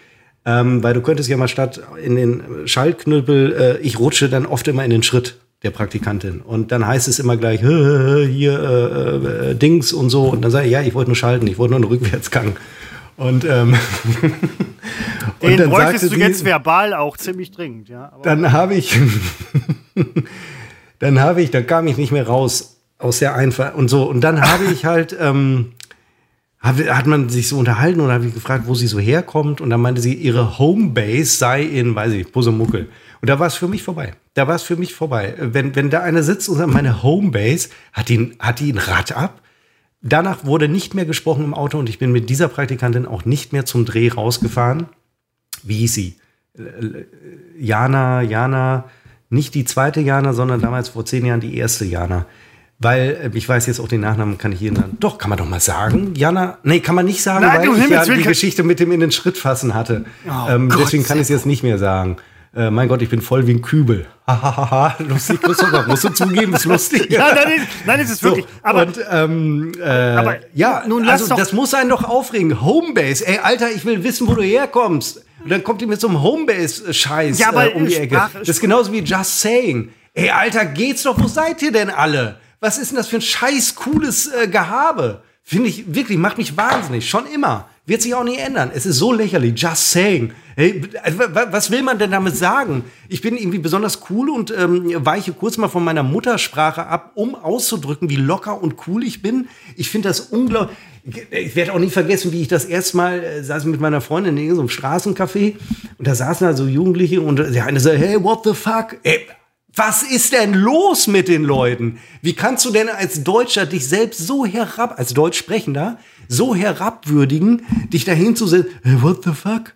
Ähm, weil du könntest ja mal statt in den Schaltknüppel, äh, ich rutsche dann oft immer in den Schritt der Praktikantin. Und dann heißt es immer gleich, "Hä, hä, hä, hier äh, äh, Dings und so. Und dann sage ich, ja, ich wollte nur schalten, ich wollte nur einen Rückwärtsgang. Und, ähm, und Den dann bräuchtest sagte du die- jetzt verbal auch ziemlich dringend, ja. Aber dann habe ich, dann habe ich, dann kam ich nicht mehr raus aus der Einfahrt und so. Und dann habe ich halt, ähm, hat man sich so unterhalten und habe ich gefragt, wo sie so herkommt. Und dann meinte sie, ihre Homebase sei in, weiß ich nicht, Pusemuckel. Und da war es für mich vorbei. Da war es für mich vorbei. Wenn, wenn da einer sitzt und sagt, meine Homebase, hat die, hat die ein Rad ab? Danach wurde nicht mehr gesprochen im Auto und ich bin mit dieser Praktikantin auch nicht mehr zum Dreh rausgefahren. Wie hieß sie? Jana, Jana, nicht die zweite Jana, sondern damals vor zehn Jahren die erste Jana. Weil, äh, ich weiß jetzt auch den Nachnamen, kann ich hier, doch, kann man doch mal sagen. Jana, nee, kann man nicht sagen, Nein, weil ich ja die Geschichte mit dem in den Schritt fassen hatte. Oh ähm, Gott, deswegen kann ich es jetzt nicht mehr sagen. Äh, mein Gott, ich bin voll wie ein Kübel. Hahaha, lustig, Christopher, musst du zugeben, ist lustig. ja, nein, nein, nein, es ist So, wirklich. aber und ähm, äh, Aber ja, nun lass also doch- das muss einen doch aufregen. Homebase, ey, Alter, ich will wissen, wo du herkommst. Und dann kommt die mit so einem Homebase-Scheiß Ja, äh, um die Ecke. Sprache- Das ist genauso wie Just Saying. Ey, Alter, geht's doch, wo seid ihr denn alle? Was ist denn das für ein scheiß cooles äh, Gehabe? Finde ich wirklich, macht mich wahnsinnig. Schon immer. Wird sich auch nie ändern. Es ist so lächerlich. Just saying. Hey, w- was will man denn damit sagen? Ich bin irgendwie besonders cool und ähm, weiche kurz mal von meiner Muttersprache ab, um auszudrücken, wie locker und cool ich bin. Ich finde das unglaublich. Ich werde auch nie vergessen, wie ich das erste Mal äh, saß mit meiner Freundin in so einem Straßencafé und da saßen da so Jugendliche und äh, der eine so, hey, what the fuck? Ey, was ist denn los mit den Leuten? Wie kannst du denn als Deutscher dich selbst so herab, als Deutschsprechender, so herabwürdigen, dich dahin zu setzen, hey, what the fuck?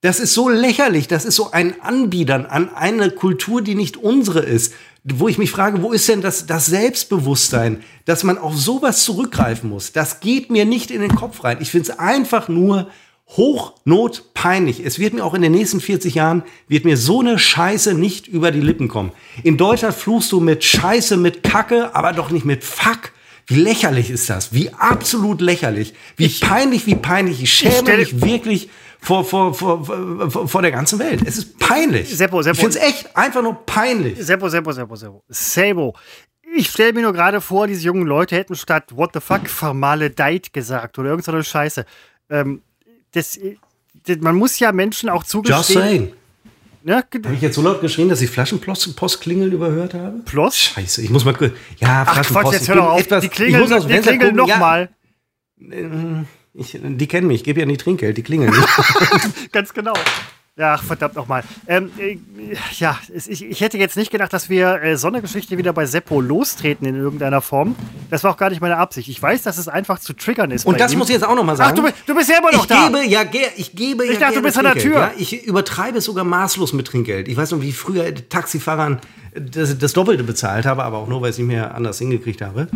Das ist so lächerlich, das ist so ein Anbiedern an eine Kultur, die nicht unsere ist. Wo ich mich frage, wo ist denn das, das Selbstbewusstsein, dass man auf sowas zurückgreifen muss? Das geht mir nicht in den Kopf rein. Ich finde es einfach nur hochnotpeinlich. Es wird mir auch in den nächsten 40 Jahren, wird mir so eine Scheiße nicht über die Lippen kommen. In Deutschland fluchst du mit Scheiße, mit Kacke, aber doch nicht mit Fuck. Wie lächerlich ist das? Wie absolut lächerlich. Wie peinlich, wie peinlich. Ich schäme stell- mich wirklich vor, vor, vor, vor, vor der ganzen Welt. Es ist peinlich. Seppo, Seppo. Ich finde es echt einfach nur peinlich. Seppo, Seppo, Seppo, Seppo. Sebo. Ich stelle mir nur gerade vor, diese jungen Leute hätten statt What the fuck vermaledeit gesagt oder irgendeine Scheiße. Ähm, das, das, man muss ja Menschen auch Just zugestehen. saying. Ne? Habe ich jetzt so laut geschrien, dass ich Flaschenpost klingeln überhört habe? Plus? Scheiße, ich muss mal kurz. Ja, Ach Quatsch, jetzt hör doch auf. etwas, die klingeln, die Fenster klingeln gucken. Ja, nochmal. ich, die kennen mich, ich gebe ja nie Trinkgeld, die klingeln nicht. Ganz genau. Ja, ach, verdammt nochmal. Ähm, äh, ja, ich, ich hätte jetzt nicht gedacht, dass wir äh, so eine Geschichte wieder bei Seppo lostreten in irgendeiner Form. Das war auch gar nicht meine Absicht. Ich weiß, dass es einfach zu triggern ist. Und das ihm. muss ich jetzt auch noch mal Ach, sagen. du, bist- du bist ja immer noch ich da. Gebe, ja, ich gebe Ich ja dachte, du bist an der Tür. Ja? Ich übertreibe es sogar maßlos mit Trinkgeld. Ich weiß noch, wie ich früher Taxifahrern das, das Doppelte bezahlt habe, aber auch nur, weil ich es nicht mehr anders hingekriegt habe.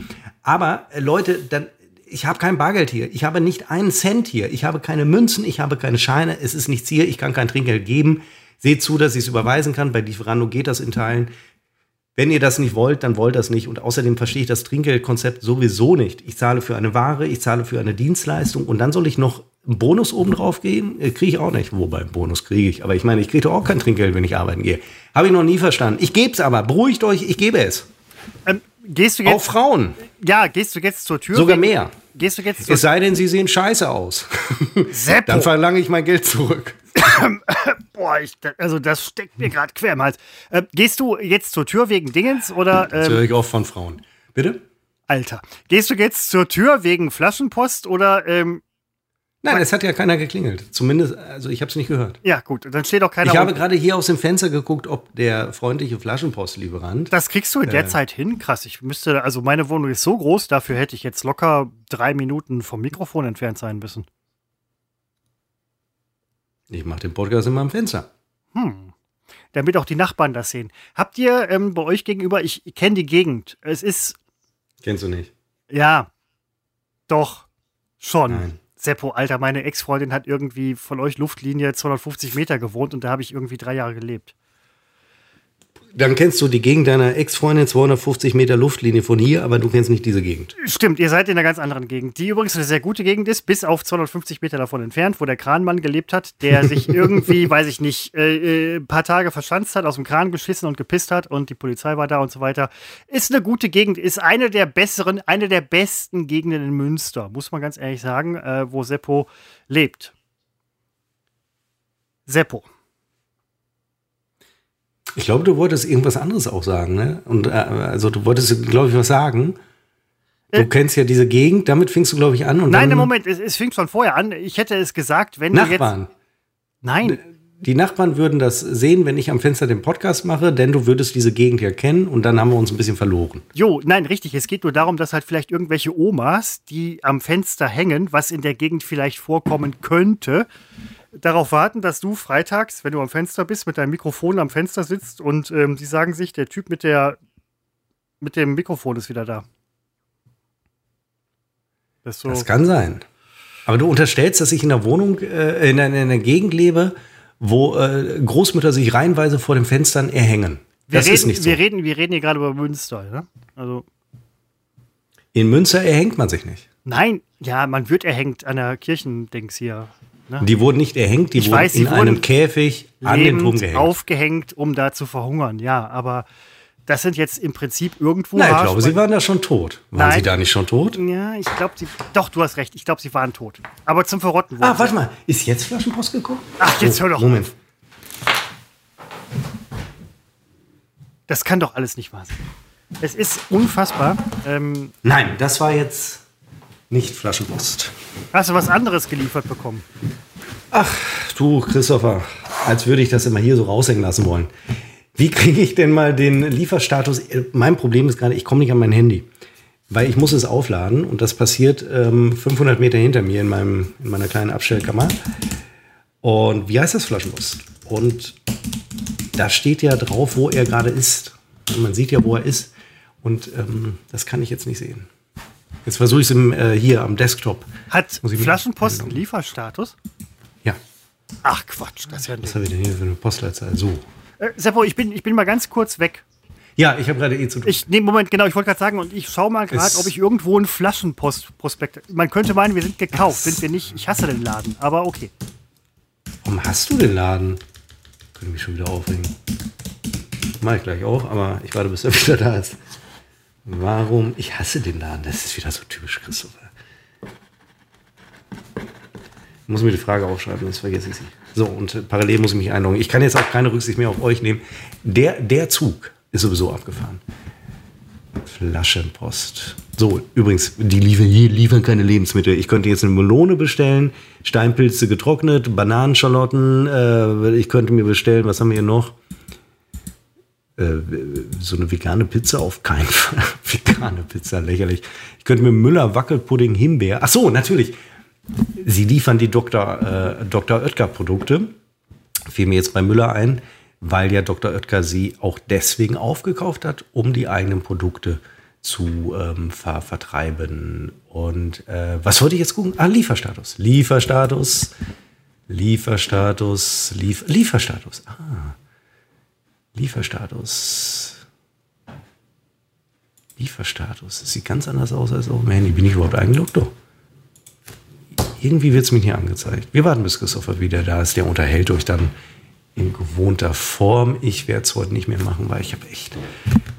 Aber äh, Leute, dann ich habe kein Bargeld hier. Ich habe nicht einen Cent hier. Ich habe keine Münzen, ich habe keine Scheine. Es ist nichts hier. Ich kann kein Trinkgeld geben. Seht zu, dass ich es überweisen kann. Bei Lieferando geht das in Teilen. Wenn ihr das nicht wollt, dann wollt das nicht. Und außerdem verstehe ich das Trinkgeldkonzept sowieso nicht. Ich zahle für eine Ware, ich zahle für eine Dienstleistung und dann soll ich noch einen Bonus oben drauf geben? Äh, kriege ich auch nicht. Wobei, einen Bonus kriege ich. Aber ich meine, ich kriege doch auch kein Trinkgeld, wenn ich arbeiten gehe. Habe ich noch nie verstanden. Ich gebe es aber. Beruhigt euch, ich gebe es. Ähm, gehst du jetzt, Auch Frauen. Ja, gehst du jetzt zur Tür? Sogar mehr. Gehst du jetzt zur Es sei denn, sie sehen scheiße aus. Seppo. Dann verlange ich mein Geld zurück. Boah, ich, also das steckt mir gerade quer im Hals. Äh, gehst du jetzt zur Tür wegen Dingens oder Das ähm, höre ich oft von Frauen. Bitte? Alter? Gehst du jetzt zur Tür wegen Flaschenpost oder ähm, Nein, es hat ja keiner geklingelt. Zumindest, also ich habe es nicht gehört. ja gut, dann steht auch keiner. Ich habe gerade hier aus dem Fenster geguckt, ob der freundliche Flaschenpostlieferant. das kriegst du in der Äh. Zeit hin? Krass, ich müsste, also meine Wohnung ist so groß, dafür hätte ich jetzt locker drei Minuten vom Mikrofon entfernt sein müssen. Ich mache den Podcast immer am Fenster. Damit auch die Nachbarn das sehen. Habt ihr ähm, bei euch gegenüber, ich kenne die Gegend, es ist, Kennst du nicht? ja, doch, schon. Nein. Seppo, Alter, meine Ex-Freundin hat irgendwie von euch Luftlinie 250 Meter gewohnt und da habe ich irgendwie drei Jahre gelebt. Dann kennst du die Gegend deiner Ex-Freundin 250 Meter Luftlinie von hier, aber du kennst nicht diese Gegend. Stimmt, ihr seid in einer ganz anderen Gegend, die übrigens eine sehr gute Gegend ist, bis auf 250 Meter davon entfernt, wo der Kranmann gelebt hat, der sich irgendwie, weiß ich nicht, äh, äh, ein paar Tage verschanzt hat, aus dem Kran geschissen und gepisst hat und die Polizei war da und so weiter. Ist eine gute Gegend, ist eine der besseren, eine der besten Gegenden in Münster, muss man ganz ehrlich sagen, äh, wo Seppo lebt. Seppo. Ich glaube, du wolltest irgendwas anderes auch sagen, ne? Und äh, also du wolltest, glaube ich, was sagen. Du Äh. kennst ja diese Gegend, damit fingst du, glaube ich, an. Und Nein, im Moment, es, es fing schon vorher an. Ich hätte es gesagt, wenn du Nachbarn. jetzt. Nein, Die Nachbarn würden das sehen, wenn ich am Fenster den Podcast mache, denn du würdest diese Gegend ja kennen und dann haben wir uns ein bisschen verloren. Jo, nein, richtig. Es geht nur darum, dass halt vielleicht irgendwelche Omas, die am Fenster hängen, was in der Gegend vielleicht vorkommen könnte, darauf warten, dass du freitags, wenn du am Fenster bist, mit deinem Mikrofon am Fenster sitzt und ähm, die sagen sich, der Typ mit der mit dem Mikrofon ist wieder da. Das so. Das kann sein. Aber du unterstellst, dass ich in einer Wohnung, äh, in, einer, in einer Gegend lebe, wo äh, Großmütter sich reihenweise vor den Fenstern erhängen. wir Das reden, ist nicht so. Wir reden, wir reden hier gerade über Münster, ne? Also In Münster erhängt man sich nicht. nein, ja, man wird erhängt an der Kirchendings hier. Ne? Die wurden nicht erhängt, die Ich wurden weiß, in einem wurden Käfig an den Turm gehängt. aufgehängt, um da zu verhungern. Ja, aber das sind jetzt im Prinzip irgendwo. Nein, ich glaube, sie waren da schon tot. Waren Nein. sie da nicht schon tot? Ja, ich glaube, sie. Doch, du hast recht. Ich glaube, sie waren tot. Aber zum Verrotten wurden Ah, warte mal. Ist jetzt Flaschenpost gekommen? Ach, jetzt Oh, hör doch Moment. Das kann doch alles nicht wahr sein. Es ist unfassbar. Ähm, Nein, das war jetzt nicht Flaschenpost. hast du was anderes geliefert bekommen? Du, Christopher, als würde ich das immer hier so raushängen lassen wollen. Wie kriege ich denn mal den Lieferstatus? Äh, Mein Problem ist gerade, ich komme nicht an mein Handy. Weil ich muss es aufladen und das passiert ähm, 500 Meter hinter mir in, meinem, in meiner kleinen Abstellkammer. Und wie heißt das Flaschenpost? Und da steht ja drauf, wo er gerade ist. Und man sieht ja, wo er ist. Und ähm, das kann ich jetzt nicht sehen. Jetzt versuche ich es äh, hier am Desktop. Hat Flaschenpost einen? Lieferstatus? Ja, Ach Quatsch, das ist ja was habe ich denn hier für eine Postleitzahl? So. Äh, Seppo, ich bin, ich bin mal ganz kurz weg. Ja, ich habe gerade eh zu tun. Ich, nee, Moment, genau, ich wollte gerade sagen, und ich schaue mal gerade, ob ich irgendwo einen Flaschenpost-Prospekt. Man könnte meinen, wir sind gekauft, sind wir nicht. Ich hasse den Laden, aber okay. Warum hast du den Laden? Könnte mich schon wieder aufregen. Mach ich gleich auch, aber ich warte, bis er wieder da ist. Warum? Ich hasse den Laden. Das ist wieder so typisch Christopher. Ich muss mir die Frage aufschreiben, sonst vergesse ich sie. So, und parallel muss ich mich einloggen. Ich kann jetzt auch keine Rücksicht mehr auf euch nehmen. Der, der Zug ist sowieso abgefahren. Flaschenpost. So, übrigens, die liefern, hier liefern keine Lebensmittel. Ich könnte jetzt eine Melone bestellen, Steinpilze getrocknet, Bananenschalotten. Äh, ich könnte mir bestellen, was haben wir hier noch? Äh, so eine vegane Pizza auf keinen Fall. vegane Pizza, lächerlich. Ich könnte mir Müller Wackelpudding Himbeer. Ach so, natürlich. Sie liefern die Dr. Äh, Dr. Oetker Produkte. Fiel mir jetzt bei Müller ein, weil ja Dr. Oetker sie auch deswegen aufgekauft hat, um die eigenen Produkte zu ähm, ver vertreiben. Und äh, was wollte ich jetzt gucken? Ah, Lieferstatus. Lieferstatus. Lieferstatus. Lief Lieferstatus. Ah. Lieferstatus. Lieferstatus. Das sieht ganz anders aus als auf dem Handy. Bin ich überhaupt eingeloggt? Doch. Irgendwie wird es mir hier angezeigt. Wir warten, bis Christopher wieder da ist. Der unterhält euch dann in gewohnter Form. Ich werde es heute nicht mehr machen, weil ich habe echt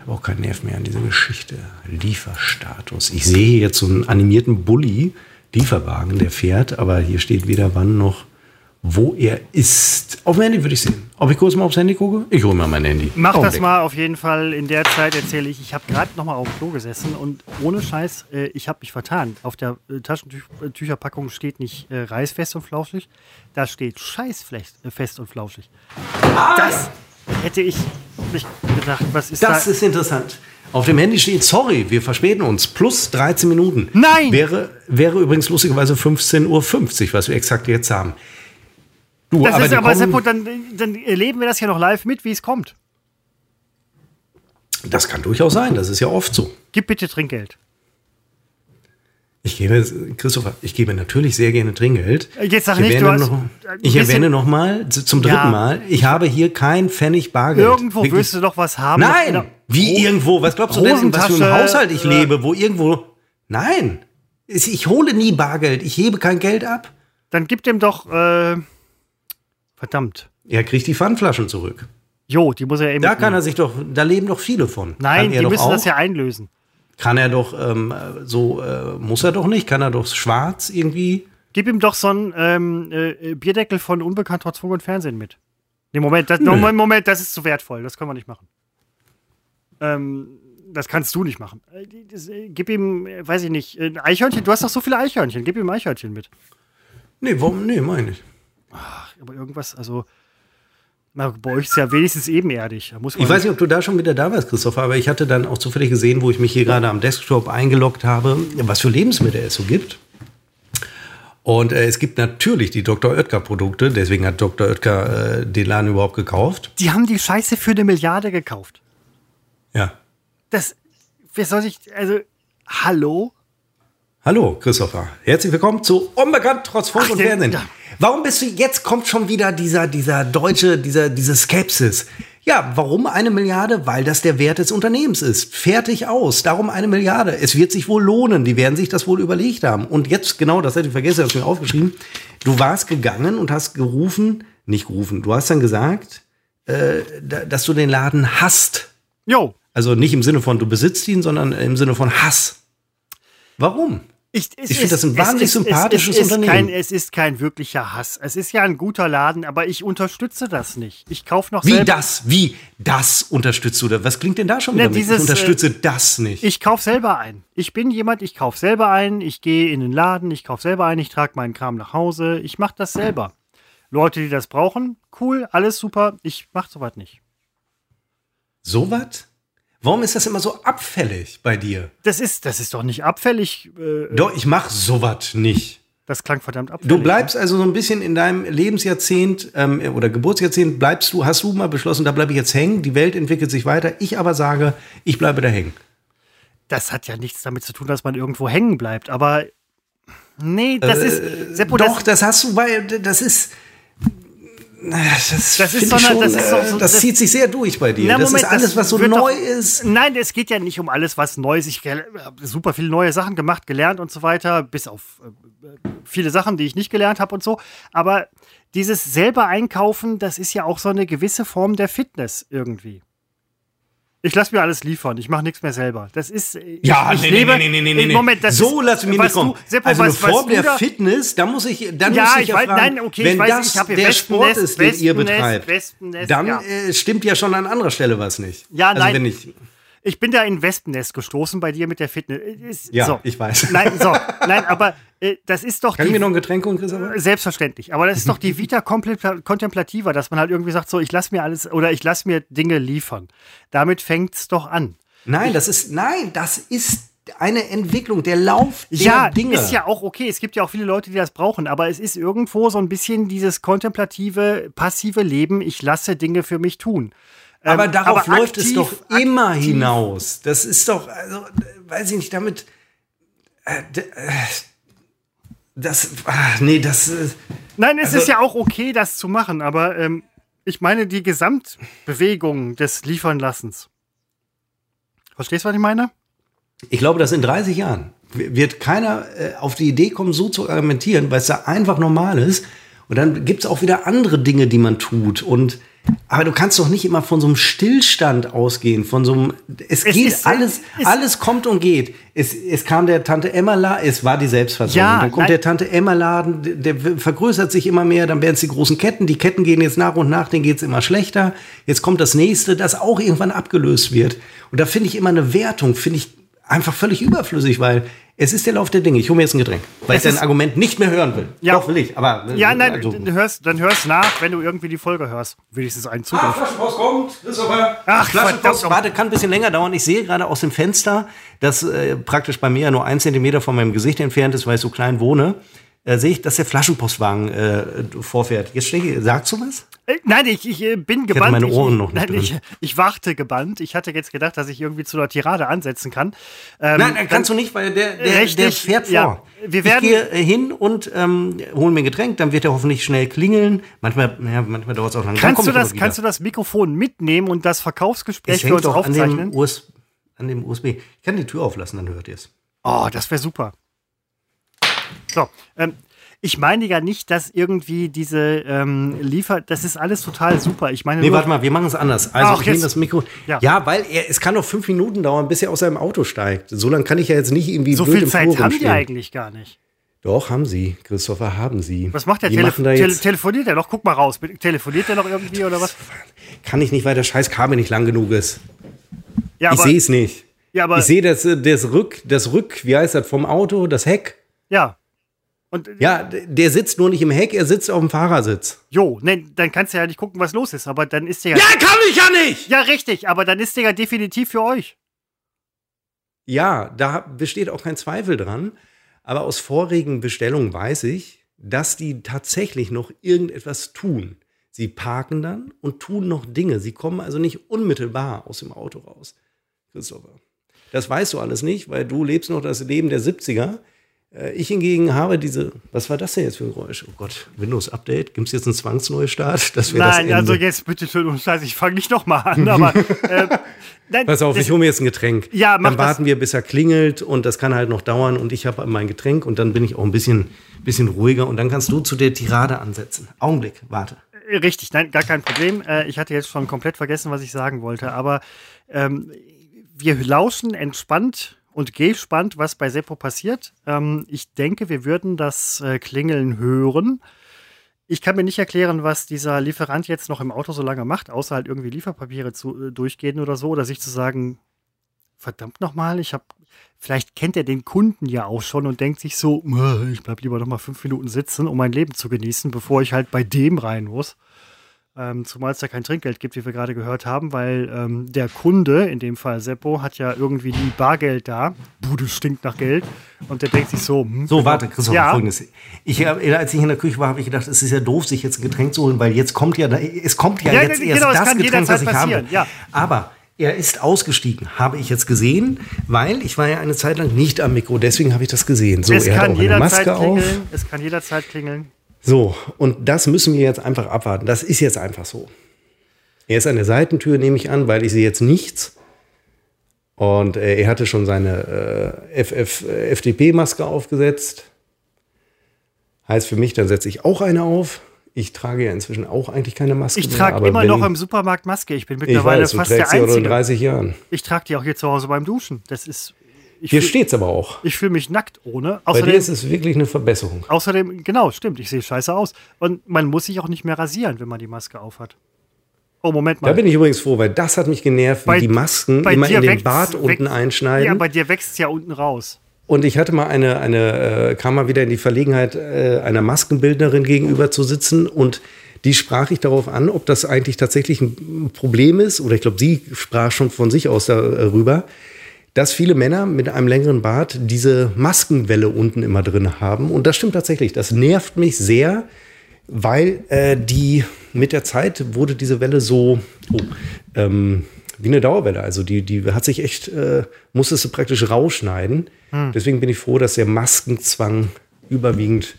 habe auch keinen Nerv mehr an diese Geschichte. Lieferstatus. Ich sehe jetzt so einen animierten Bulli, Lieferwagen, der fährt, aber hier steht weder wann noch wo er ist. Auf dem Handy würde ich sehen. Ob ich kurz mal aufs Handy gucke? Ich hole mal mein Handy. Mach Augenblick. das mal auf jeden Fall. In der Zeit erzähle ich, ich habe gerade noch mal auf dem Klo gesessen und ohne Scheiß, äh, ich habe mich vertan. Auf der äh, Taschentücherpackung steht nicht äh, reißfest und flauschig, da steht scheißfest äh, fest und flauschig. Ah! Das hätte ich nicht gedacht. Was ist das? Das ist interessant. Auf dem Handy steht, sorry, wir verspäten uns, plus 13 Minuten. Nein! Wäre, wäre übrigens lustigerweise 15.50 Uhr, was wir exakt jetzt haben. Du, das aber, ist, aber Seppo, dann, dann erleben wir das ja noch live mit, wie es kommt. Das kann durchaus sein, das ist ja oft so. Gib bitte Trinkgeld. Ich gebe, Christopher, ich gebe natürlich sehr gerne Trinkgeld. Jetzt sag ich nicht, du hast noch, Ich erwähne noch mal zum dritten ja, Mal, ich habe hier kein Pfennig Bargeld. Irgendwo Wirklich. wirst du doch was haben. Nein, wie oh, irgendwo? Was glaubst du denn, was für ein Haushalt ich lebe, wo irgendwo... Nein, ich hole nie Bargeld, ich hebe kein Geld ab. Dann gib dem doch... Äh Verdammt. Er kriegt die Pfandflaschen zurück. Jo, die muss er eben. Da kann er sich doch, da leben doch viele von. Nein, die müssen auch? das ja einlösen. Kann er doch, ähm, so äh, muss er doch nicht, kann er doch schwarz irgendwie. Gib ihm doch so einen ähm, äh, Bierdeckel von Unbekannt trotz Funk und Fernsehen mit. Nee, Moment, das, Moment, Moment, das ist zu wertvoll, das können wir nicht machen. Ähm, das kannst du nicht machen. Äh, das, äh, gib ihm, äh, weiß ich nicht, ein Eichhörnchen, du hast doch so viele Eichhörnchen, gib ihm ein Eichhörnchen mit. Nee, warum? Nee, meine ich. Ach, aber irgendwas, also. Na, bei euch ist ja wenigstens ebenerdig. ich weiß nicht, ob du da schon wieder da warst, Christopher, aber ich hatte dann auch zufällig gesehen, wo ich mich hier gerade am Desktop eingeloggt habe, was für Lebensmittel es so gibt. Und äh, es gibt natürlich die Dr. Oetker-Produkte, deswegen hat Dr. Oetker äh, den Laden überhaupt gekauft. Die haben die Scheiße für eine Milliarde gekauft. Ja. Das, wer soll sich, also, hallo? Hallo, Christopher. Herzlich willkommen zu Unbekannt trotz Funk Ach, und Fernsehen. Ja. Warum bist du, jetzt kommt schon wieder dieser, dieser deutsche, dieser, diese Skepsis. Ja, warum eine Milliarde? Weil das der Wert des Unternehmens ist. Fertig aus. Darum eine Milliarde. Es wird sich wohl lohnen. Die werden sich das wohl überlegt haben. Und jetzt, genau, das hätte ich vergessen, hast du mir aufgeschrieben. Du warst gegangen und hast gerufen, nicht gerufen, du hast dann gesagt, äh, dass du den Laden hast. Jo. Also nicht im Sinne von du besitzt ihn, sondern im Sinne von Hass. Warum? Ich, ich finde das ein wahnsinnig es, sympathisches es, es, Unternehmen. Kein, es ist kein wirklicher Hass. Es ist ja ein guter Laden, aber ich unterstütze das nicht. Ich kaufe noch Wie selber. das? Wie das unterstützt du? Was klingt denn da schon wieder? Na, dieses, ich unterstütze äh, das nicht. Ich kaufe selber ein. Ich bin jemand, ich kaufe selber ein. Ich gehe in den Laden, ich kaufe selber ein. Ich trage meinen Kram nach Hause. Ich mache das selber. Leute, die das brauchen, cool, alles super. Ich mache sowas nicht. Sowas? Warum ist das immer so abfällig bei dir? Das ist, das ist doch nicht abfällig. Äh, doch, ich mach sowas nicht. Das klang verdammt abfällig. Du bleibst also so ein bisschen in deinem Lebensjahrzehnt ähm, oder Geburtsjahrzehnt, bleibst du, hast du mal beschlossen, da bleibe ich jetzt hängen, die Welt entwickelt sich weiter. Ich aber sage, ich bleibe da hängen. Das hat ja nichts damit zu tun, dass man irgendwo hängen bleibt, aber nee, das äh, ist. Seppo, doch, das, das hast du, weil das ist das, das ist, so eine, schon, das, ist so, so, das, das, zieht sich sehr durch bei dir. Na, das Moment, ist alles, was so neu doch, ist. Nein, es geht ja nicht um alles, was neu ist. Ich habe super viele neue Sachen gemacht, gelernt und so weiter, bis auf äh, viele Sachen, die ich nicht gelernt habe und so. Aber dieses selber einkaufen, das ist ja auch so eine gewisse Form der Fitness irgendwie. Ich lasse mir alles liefern. Ich mache nichts mehr selber. Das ist. Ja, ich, nee, lebe, nee, nee, nee, nee, nee. Moment, das so lass mich nicht kommen. Du, Seppo, also was, eine Form der da, Fitness, da muss ich, dann ja, muss ich, ich ja weiß, fragen, nein, okay, wenn ich weiß, das ich der Sport ist, den ihr betreibt, dann ja. äh, stimmt ja schon an anderer Stelle was nicht. Ja, also nein. Wenn ich, ich bin da in Wespennest gestoßen bei dir mit der Fitness. Ist, ja, so. ich weiß. Nein, so, nein, aber äh, das ist doch. Kann ich mir noch ein Getränk holen, Christopher? Selbstverständlich. Aber das ist doch die Vita Contemplativa, dass man halt irgendwie sagt, so, ich lasse mir alles oder ich lasse mir Dinge liefern. Damit fängt es doch an. Nein, das ist, nein, das ist eine Entwicklung, der Lauf der ja, Dinge. ist ja auch okay. Es gibt ja auch viele Leute, die das brauchen, aber es ist irgendwo so ein bisschen dieses kontemplative, passive Leben. Ich lasse Dinge für mich tun. Aber ähm, darauf aber läuft aktiv, es doch immer aktiv. hinaus. Das ist doch, also, weiß ich nicht, damit. Äh, äh, das, ach, nee, das. Äh, Nein, es also, ist ja auch okay, das zu machen, aber ähm, ich meine die Gesamtbewegung des Liefernlassens. Verstehst du, was ich meine? Ich glaube, dass in 30 Jahren wird keiner äh, auf die Idee kommen, so zu argumentieren, weil es da einfach normal ist. Und dann gibt es auch wieder andere Dinge, die man tut. Und aber du kannst doch nicht immer von so einem Stillstand ausgehen, von so einem, es, es geht ist, alles, alles kommt und geht. Es, es kam der Tante Emma Laden, es war die Selbstversorgung. Ja, dann kommt nein. der Tante Emma Laden, der, der vergrößert sich immer mehr, dann werden es die großen Ketten, die Ketten gehen jetzt nach und nach, denen geht es immer schlechter. Jetzt kommt das nächste, das auch irgendwann abgelöst wird. Und da finde ich immer eine Wertung, finde ich einfach völlig überflüssig, weil es ist der Lauf der Dinge. Ich hole mir jetzt ein Getränk, weil es ich dein Argument nicht mehr hören will. Ja. Doch, will ich, aber. Äh, ja, nein, also. dann, hörst, dann hörst nach, wenn du irgendwie die Folge hörst. Wenigstens einen Zugriff. Ah, Flaschenpost kommt, Christopher. Ach, Flaschenpost, warte, kann ein bisschen länger dauern. Ich sehe gerade aus dem Fenster, das äh, praktisch bei mir ja nur ein Zentimeter von meinem Gesicht entfernt ist, weil ich so klein wohne äh, sehe ich, dass der Flaschenpostwagen äh, vorfährt. Jetzt ich, sagst du was? Äh, nein, ich, ich äh, bin gebannt. Ich hatte meine Ohren noch nicht nein, ich, ich, warte gebannt. Ich hatte jetzt gedacht, dass ich irgendwie zu einer Tirade ansetzen kann. Ähm, nein, kannst du nicht, weil der, der, richtig, der fährt vor. Ja, wir werden ich gehe hin und ähm, hole mir ein Getränk, dann wird er hoffentlich schnell klingeln. Manchmal, ja, manchmal dauert es auch lange. Kannst du, das, kannst du das Mikrofon mitnehmen und das Verkaufsgespräch für uns aufzeichnen? Dem, US, an dem USB. Ich kann die Tür auflassen, dann hört ihr es. Oh, das wäre super. So, ähm, ich meine ja nicht, dass irgendwie diese ähm, Liefer, das ist alles total super. Ich meine, nee, warte mal, wir machen es anders. Also Ach, ich nehme das Mikro. Ja. ja, weil er, es kann doch fünf Minuten dauern, bis er aus seinem Auto steigt. So lange kann ich ja jetzt nicht irgendwie so viel Zeit haben stehen. die eigentlich gar nicht. Doch, haben sie. Christopher, haben sie. Was macht der? Tele Tele telefoniert er noch? Guck mal raus. Telefoniert er noch irgendwie oder was? Kann ich nicht, weil der scheiß Kabel nicht lang genug ist. Ja, ich sehe es nicht. Ja, ich sehe das, das Rück, das Rück, wie heißt das, vom Auto, das Heck. Ja. Und, äh, ja, der sitzt nur nicht im Heck, er sitzt auf dem Fahrersitz. Jo, ne, dann kannst du ja nicht gucken, was los ist, aber dann ist der ja. Ja, kann ich ja nicht! Ja, richtig, aber dann ist der ja definitiv für euch. Ja, da besteht auch kein Zweifel dran. Aber aus vorigen Bestellungen weiß ich, dass die tatsächlich noch irgendetwas tun. Sie parken dann und tun noch Dinge. Sie kommen also nicht unmittelbar aus dem Auto raus. Christopher. Das weißt du alles nicht, weil du lebst noch das Leben der 70er. Äh, ich hingegen habe diese, was war das denn jetzt für ein Geräusch? Oh Gott, Windows Update, gibt es jetzt einen Zwangsneustart? Das Nein, das also jetzt bitte schön Scheiße, ich fange nicht nochmal an, aber. Äh, nein, Pass auf, ich hole mir jetzt ein Getränk. Ja, mach Dann warten das. wir, bis er klingelt und das kann halt noch dauern und ich habe mein Getränk und dann bin ich auch ein bisschen, bisschen ruhiger und dann kannst du zu der Tirade ansetzen. Augenblick, warte. Äh, richtig, nein, gar kein Problem. Ich hatte jetzt schon komplett vergessen, was ich sagen wollte, aber ähm, wir lauschen entspannt und gespannt, was bei Seppo passiert. Ähm, ich denke, wir würden das äh, Klingeln hören. Ich kann mir nicht erklären, was dieser Lieferant jetzt noch im Auto so lange macht, außer halt irgendwie Lieferpapiere zu äh, durchgehen oder so, oder sich zu sagen, verdammt nochmal, ich habe, vielleicht kennt er den Kunden ja auch schon und denkt sich so, ich bleib lieber noch mal fünf Minuten sitzen, um mein Leben zu genießen, bevor ich halt bei dem rein muss. Ähm, zumal es da kein Trinkgeld gibt, wie wir gerade gehört haben, weil ähm, der Kunde, in dem Fall Seppo, hat ja irgendwie die Bargeld da. Bude stinkt nach Geld. Und der denkt sich so, hm, So, warte, Christoph, ja. folgendes. Ich, als ich in der Küche war, habe ich gedacht, es ist ja doof, sich jetzt ein Getränk zu holen, weil jetzt kommt ja, es kommt ja, ja jetzt genau, erst das Getränk, das ich passieren. habe. Ja. Aber er ist ausgestiegen, habe ich jetzt gesehen, weil ich war ja eine Zeit lang nicht am Mikro, deswegen habe ich das gesehen. So, es er kann hat auch eine Maske klingeln, auf. Es kann jederzeit klingeln. So, und das müssen wir jetzt einfach abwarten. Das ist jetzt einfach so. Er ist an der Seitentür, nehme ich an, weil ich sehe jetzt nichts. Und äh, er hatte schon seine äh, äh FDP-Maske aufgesetzt. Heißt für mich, dann setze ich auch eine auf. Ich trage ja inzwischen auch eigentlich keine Maske. Ich trage immer wenn, noch im Supermarkt Maske. Ich bin mittlerweile ich weiß, fast der Einzige. 30 Jahren. Ich trage die auch hier zu Hause beim Duschen. Das ist ich Hier steht es aber auch. Ich fühle mich nackt ohne. Außerdem, Bei dir ist es wirklich eine Verbesserung. Außerdem, genau, stimmt, ich sehe scheiße aus. Und man muss sich auch nicht mehr rasieren, wenn man die Maske aufhat. Oh, Moment mal. Da bin ich übrigens froh, weil das hat mich genervt, wie bei, die Masken immer in den Bart unten einschneiden. Ja, bei dir wächst es ja unten raus. Und ich hatte mal eine, eine äh, kam mal wieder in die Verlegenheit, äh, einer Maskenbildnerin gegenüber zu sitzen und die sprach ich darauf an, ob das eigentlich tatsächlich ein Problem ist, oder ich glaube, sie sprach schon von sich aus darüber, dass viele Männer mit einem längeren Bart diese Maskenwelle unten immer drin haben. Und das stimmt tatsächlich. Das nervt mich sehr, weil äh, die mit der Zeit wurde diese Welle so, oh, ähm, wie eine Dauerwelle. Also die, die hat sich echt, äh, musstest du praktisch rausschneiden. Hm. Deswegen bin ich froh, dass der Maskenzwang überwiegend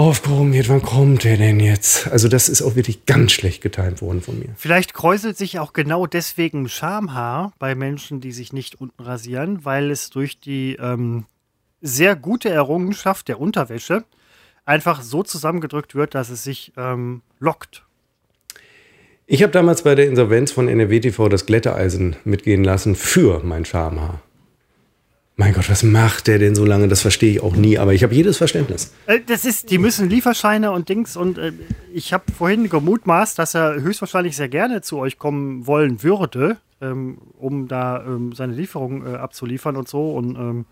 wird. Wann kommt der denn jetzt? Also das ist auch wirklich ganz schlecht getimt worden von mir. Vielleicht kräuselt sich auch genau deswegen Schamhaar bei Menschen, die sich nicht unten rasieren, weil es durch die ähm, sehr gute Errungenschaft der Unterwäsche einfach so zusammengedrückt wird, dass es sich ähm, lockt. Ich habe damals bei der Insolvenz von NRW-TV das Glätteeisen mitgehen lassen für mein Schamhaar. Mein Gott, was macht der denn so lange? Das verstehe ich auch nie, aber ich habe jedes Verständnis. Äh, das ist, die müssen Lieferscheine und Dings und äh, ich habe vorhin gemutmaßt, dass er höchstwahrscheinlich sehr gerne zu euch kommen wollen würde, ähm, um da ähm, seine Lieferung äh, abzuliefern und so und ähm,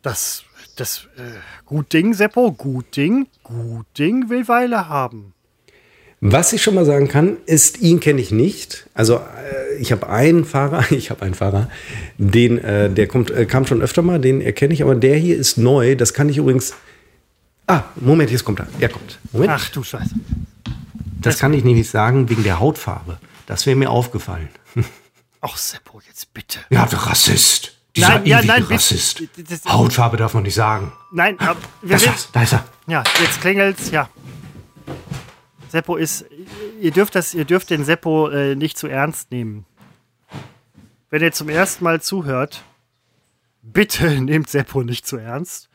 das, das, äh, gut Ding, Seppo, gut Ding, gut Ding will Weile haben. Was ich schon mal sagen kann, ist, ihn kenne ich nicht. Also äh, ich habe einen Fahrer, ich habe einen Fahrer, den, äh, der kommt, äh, kam schon öfter mal, den erkenne ich, aber der hier ist neu. Das kann ich übrigens. Ah, Moment, jetzt kommt er. Er kommt. Moment. Ach du Scheiße. Das, das kann ich nämlich sagen wegen der Hautfarbe. Das wäre mir aufgefallen. Ach Seppo, jetzt bitte. Ja, der Rassist. Dieser nein, ja, nein, Rassist. Hautfarbe darf man nicht sagen. Nein, aber wir das, da ist er. Ja, jetzt klingelt's, ja. Seppo ist, ihr dürft das, ihr dürft den Seppo äh, nicht zu ernst nehmen. Wenn ihr zum ersten Mal zuhört, bitte nehmt Seppo nicht zu ernst.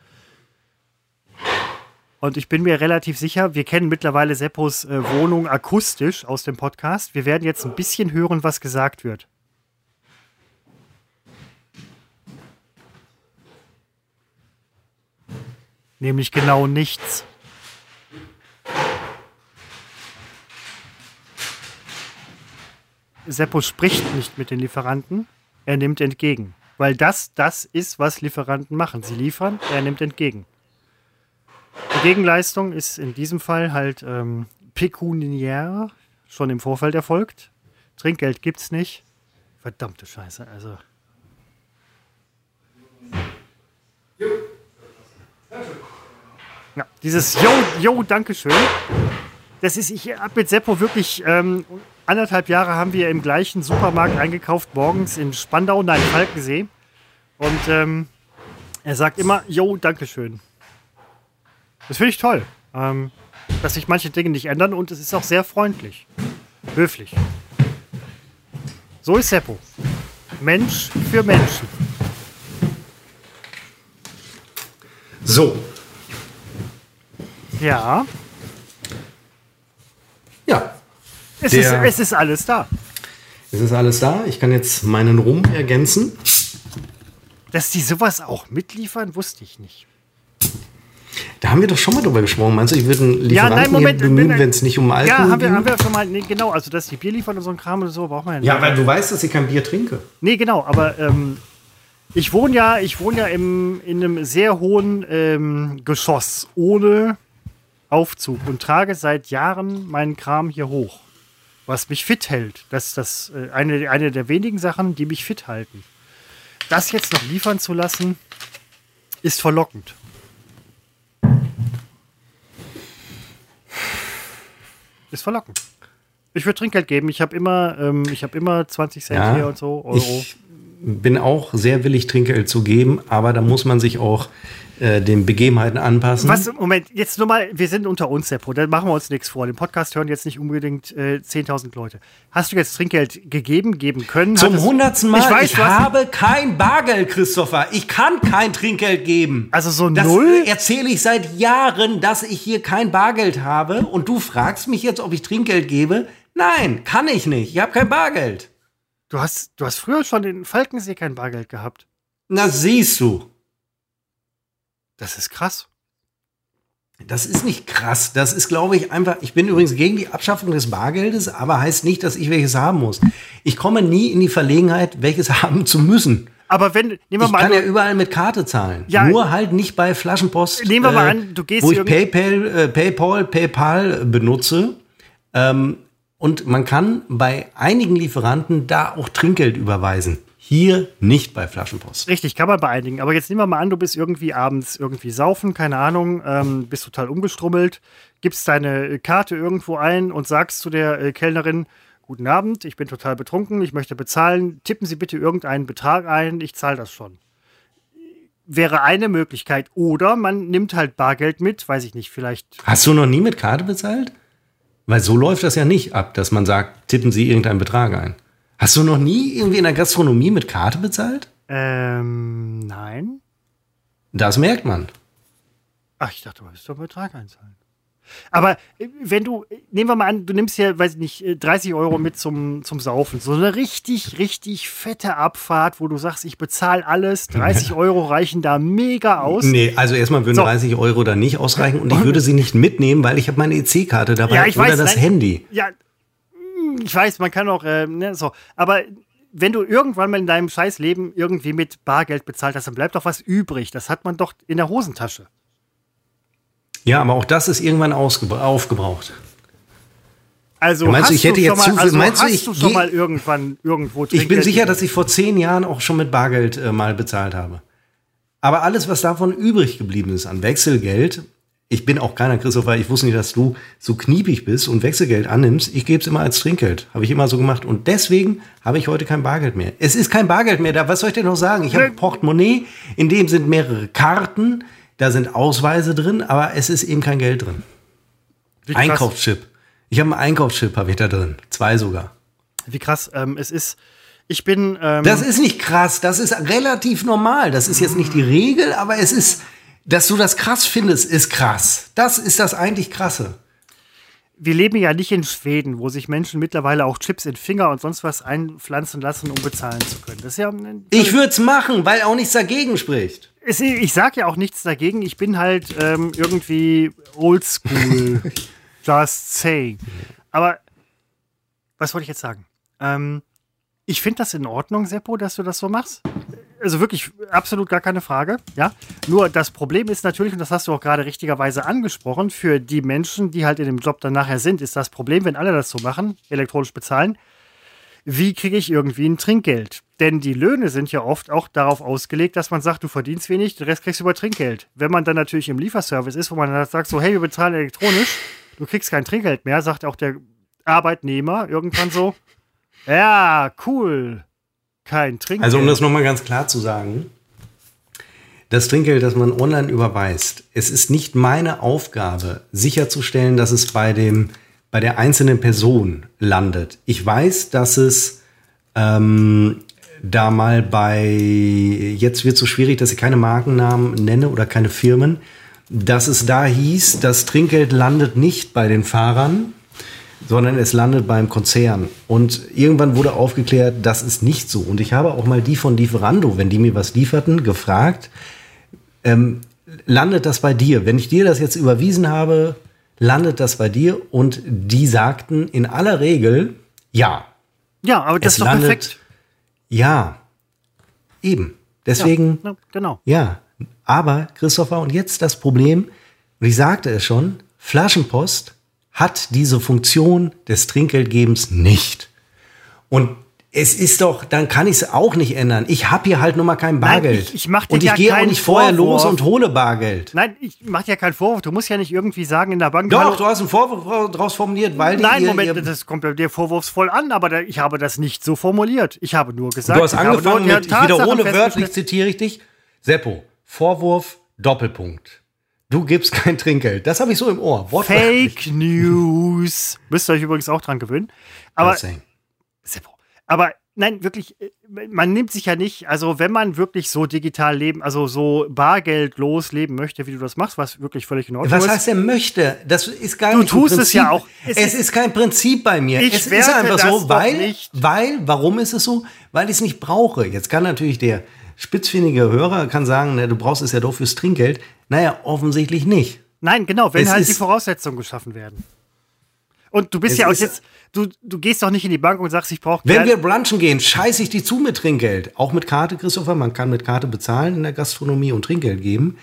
Und ich bin mir relativ sicher, wir kennen mittlerweile Seppos äh, Wohnung akustisch aus dem Podcast. Wir werden jetzt ein bisschen hören, was gesagt wird. Nämlich genau nichts. Seppo spricht nicht mit den Lieferanten, er nimmt entgegen. Weil das das ist, was Lieferanten machen. Sie liefern, er nimmt entgegen. Die Gegenleistung ist in diesem Fall halt ähm, pekuniär schon im Vorfeld erfolgt. Trinkgeld gibt's nicht. Verdammte Scheiße, also. Ja, dieses Yo, Yo, Dankeschön. Das ist, ich habe mit Seppo wirklich ähm, anderthalb Jahre haben wir im gleichen Supermarkt eingekauft, morgens in Spandau, nein, Falkensee. Und ähm, er sagt immer, Jo, Dankeschön. Das finde ich toll, ähm, dass sich manche Dinge nicht ändern und es ist auch sehr freundlich, höflich. So ist Seppo. Mensch für Menschen. So. Ja. Ja, es, ist, es ist alles da. Es ist alles da. Ich kann jetzt meinen Rum ergänzen. Dass die sowas auch mitliefern, wusste ich nicht. Da haben wir doch schon mal drüber gesprochen. Meinst du, ich würde einen Lieferanten ja, nein, Moment, bemühen, wenn es nicht um Alkohol geht? Ja, haben wir, haben wir schon mal. Nee, genau, also dass die Bier liefern und so ein Kram oder so, braucht man ja nicht. Ja, weil du weißt, dass ich kein Bier trinke. Nee, genau, aber ähm, ich wohne ja, ich wohne ja im, in einem sehr hohen ähm, Geschoss ohne Aufzug und trage seit Jahren meinen Kram hier hoch was mich fit hält. Das ist das, äh, eine, eine der wenigen Sachen, die mich fit halten. Das jetzt noch liefern zu lassen, ist verlockend. Ist verlockend. Ich würde Trinkgeld geben. Ich habe immer, ähm, hab immer 20 Cent ja, hier und so, Euro. Ich bin auch sehr willig, Trinkgeld zu geben, aber da muss man sich auch äh, den Begebenheiten anpassen. Was, Moment, jetzt nur mal, wir sind unter uns, Seppo, da machen wir uns nichts vor. Den Podcast hören jetzt nicht unbedingt äh, 10.000 Leute. Hast du jetzt Trinkgeld gegeben, geben können? Zum hundertsten Mal, ich, weiß, ich habe kein Bargeld, Christopher. Ich kann kein Trinkgeld geben. Also so das null? erzähle ich seit Jahren, dass ich hier kein Bargeld habe und du fragst mich jetzt, ob ich Trinkgeld gebe. Nein, kann ich nicht. Ich habe kein Bargeld. Du hast, du hast früher schon in Falkensee kein Bargeld gehabt. Na, siehst du. Das ist krass. Das ist nicht krass. Das ist, glaube ich, einfach. Ich bin übrigens gegen die Abschaffung des Bargeldes, aber heißt nicht, dass ich welches haben muss. Ich komme nie in die Verlegenheit, welches haben zu müssen. Aber wenn, nehmen wir ich mal kann ja überall mit Karte zahlen. Ja, Nur halt nicht bei Flaschenpost. Nehmen wir mal äh, an, du gehst Wo ich PayPal, äh, PayPal, PayPal benutze. Ähm, und man kann bei einigen Lieferanten da auch Trinkgeld überweisen. Hier nicht bei Flaschenpost. Richtig, kann man bei einigen. Aber jetzt nehmen wir mal an, du bist irgendwie abends irgendwie saufen, keine Ahnung, ähm, bist total umgestrummelt, gibst deine Karte irgendwo ein und sagst zu der äh, Kellnerin, guten Abend, ich bin total betrunken, ich möchte bezahlen, tippen Sie bitte irgendeinen Betrag ein, ich zahle das schon. Wäre eine Möglichkeit. Oder man nimmt halt Bargeld mit, weiß ich nicht, vielleicht. Hast du noch nie mit Karte bezahlt? Weil so läuft das ja nicht ab, dass man sagt, tippen Sie irgendeinen Betrag ein. Hast du noch nie irgendwie in der Gastronomie mit Karte bezahlt? Ähm, nein. Das merkt man. Ach, ich dachte, du müsstest doch einen Betrag einzahlen. Aber äh, wenn du, nehmen wir mal an, du nimmst hier, weiß ich nicht, äh, 30 Euro mit zum, zum Saufen. So eine richtig, richtig fette Abfahrt, wo du sagst, ich bezahle alles. 30 Euro reichen da mega aus. Nee, also erstmal würden So. 30 Euro da nicht ausreichen und ich würde sie nicht mitnehmen, weil ich habe meine EC-Karte dabei Ja, ich oder weiß, das nein. Handy. Ja, ich weiß, man kann auch, äh, ne, so. Aber wenn du irgendwann mal in deinem Scheißleben irgendwie mit Bargeld bezahlt hast, dann bleibt doch was übrig. Das hat man doch in der Hosentasche. Ja, aber auch das ist irgendwann aufgebraucht. Also Ja, meinst du, ich hätte jetzt schon mal, also meinst du, hast ich du schon geh- mal irgendwann irgendwo Ich bin Trinkgeld sicher, dass ich vor zehn Jahren auch schon mit Bargeld äh, mal bezahlt habe. Aber alles, was davon übrig geblieben ist an Wechselgeld, ich bin auch keiner Christopher, ich wusste nicht, dass du so kniepig bist und Wechselgeld annimmst. Ich gebe es immer als Trinkgeld. Habe ich immer so gemacht. Und deswegen habe ich heute kein Bargeld mehr. Es ist kein Bargeld mehr da. Was soll ich denn noch sagen? Ich habe ein Portemonnaie, in dem sind mehrere Karten, da sind Ausweise drin, aber es ist eben kein Geld drin. Einkaufschip. Ich habe einen Einkaufschip, habe ich da drin. Zwei sogar. wie krass ähm, es ist. Ich bin, ähm, Das ist nicht krass, das ist relativ normal. Das ist jetzt nicht die Regel, aber es ist, dass du das krass findest, ist krass. Das ist das eigentlich krasse. wir leben ja nicht in Schweden, wo sich Menschen mittlerweile auch Chips in Finger und sonst was einpflanzen lassen, um bezahlen zu können. Das ist ja, Ich würde es machen, weil auch nichts dagegen spricht. es, ich sage ja auch nichts dagegen. Ich bin halt ähm, irgendwie oldschool. just saying. Aber was wollte ich jetzt sagen? Ähm, ich finde das in Ordnung, Seppo, dass du das so machst. Also wirklich absolut gar keine Frage. Ja. Nur das Problem ist natürlich, und das hast du auch gerade richtigerweise angesprochen, für die Menschen, die halt in dem Job dann nachher sind, ist das Problem, wenn alle das so machen, elektronisch bezahlen, wie kriege ich irgendwie ein Trinkgeld? Denn die Löhne sind ja oft auch darauf ausgelegt, dass man sagt, du verdienst wenig, den Rest kriegst du über Trinkgeld. Wenn man dann natürlich im Lieferservice ist, wo man dann sagt, so, hey, wir bezahlen elektronisch, du kriegst kein Trinkgeld mehr, sagt auch der Arbeitnehmer irgendwann so, ja, cool, kein Trinkgeld. Also um das nochmal ganz klar zu sagen, das Trinkgeld, das man online überweist, es ist nicht meine Aufgabe, sicherzustellen, dass es bei, dem, bei der einzelnen Person landet. Ich weiß, dass es ähm, da mal bei, jetzt wird es so schwierig, dass ich keine Markennamen nenne oder keine Firmen, dass es da hieß, das Trinkgeld landet nicht bei den Fahrern, sondern es landet beim Konzern. Und irgendwann wurde aufgeklärt, das ist nicht so. Und ich habe auch mal die von Lieferando, wenn die mir was lieferten, gefragt, ähm, landet das bei dir? Wenn ich dir das jetzt überwiesen habe, landet das bei dir? Und die sagten in aller Regel, ja, ja, aber das es ist doch landet- perfekt. ja, eben. Deswegen, Ja, genau. ja, aber Christopher, und jetzt das Problem, und ich sagte es schon, Flaschenpost hat diese Funktion des Trinkgeldgebens nicht. Und es ist doch, dann kann ich es auch nicht ändern. Ich habe hier halt nun mal kein Bargeld. ich- ich mach dir und ich ja gehe auch nicht vorher los Vorwurf. und hole Bargeld. Nein, ich mach dir keinen Vorwurf. Du musst ja nicht irgendwie sagen in der Bank. Doch, du hast einen Vorwurf draus formuliert, weil Nein, ihr, Moment, ihr, das kommt bei dir vorwurfsvoll an, aber da, ich habe das nicht so formuliert. Ich habe nur gesagt, Du hast angefangen nur mit, ich wiederhole wörtlich, zitiere ich dich. Seppo, Vorwurf, Doppelpunkt. Du gibst kein Trinkgeld. Das habe ich so im Ohr. Fake News. Müsst ihr euch übrigens auch dran gewöhnen. Aber, aber nein, wirklich, man nimmt sich ja nicht, also wenn man wirklich so digital leben, also so bargeldlos leben möchte, wie du das machst, was wirklich völlig in Ordnung Was ist. heißt er möchte? Das ist gar Du nicht ein tust es ja auch. Es, Es ist, ist- kein Prinzip bei mir. Ich es ist einfach so, weil, weil, warum ist es so? Weil ich es nicht brauche. Jetzt kann natürlich der spitzfindige Hörer kann sagen, na, du brauchst es ja doch fürs Trinkgeld. Naja, offensichtlich nicht. Nein, genau, wenn Es halt die Voraussetzungen geschaffen werden. Und du bist Es ja auch jetzt, du, du gehst doch nicht in die Bank und sagst, ich brauche Wenn wir brunchen gehen, scheiße ich die zu mit Trinkgeld. Auch mit Karte, Christopher. Man kann mit Karte bezahlen in der Gastronomie und Trinkgeld geben.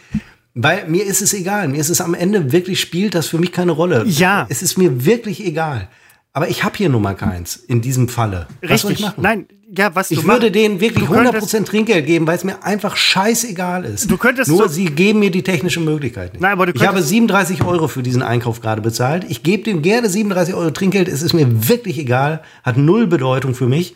Weil mir ist es egal. Mir ist es am Ende wirklich spielt das für mich keine Rolle. Ja. Es ist mir wirklich egal. Aber ich habe hier nun mal keins in diesem Falle. Was Richtig. Nein, ja, was ich du würde denen wirklich 100% Trinkgeld geben, weil es mir einfach scheißegal ist. Du könntest Nur sie geben mir die technische Möglichkeit nicht. Nein, aber du ich habe 37 Euro für diesen Einkauf gerade bezahlt. Ich gebe dem gerne 37 Euro Trinkgeld. Es ist mir wirklich egal. Hat null Bedeutung für mich,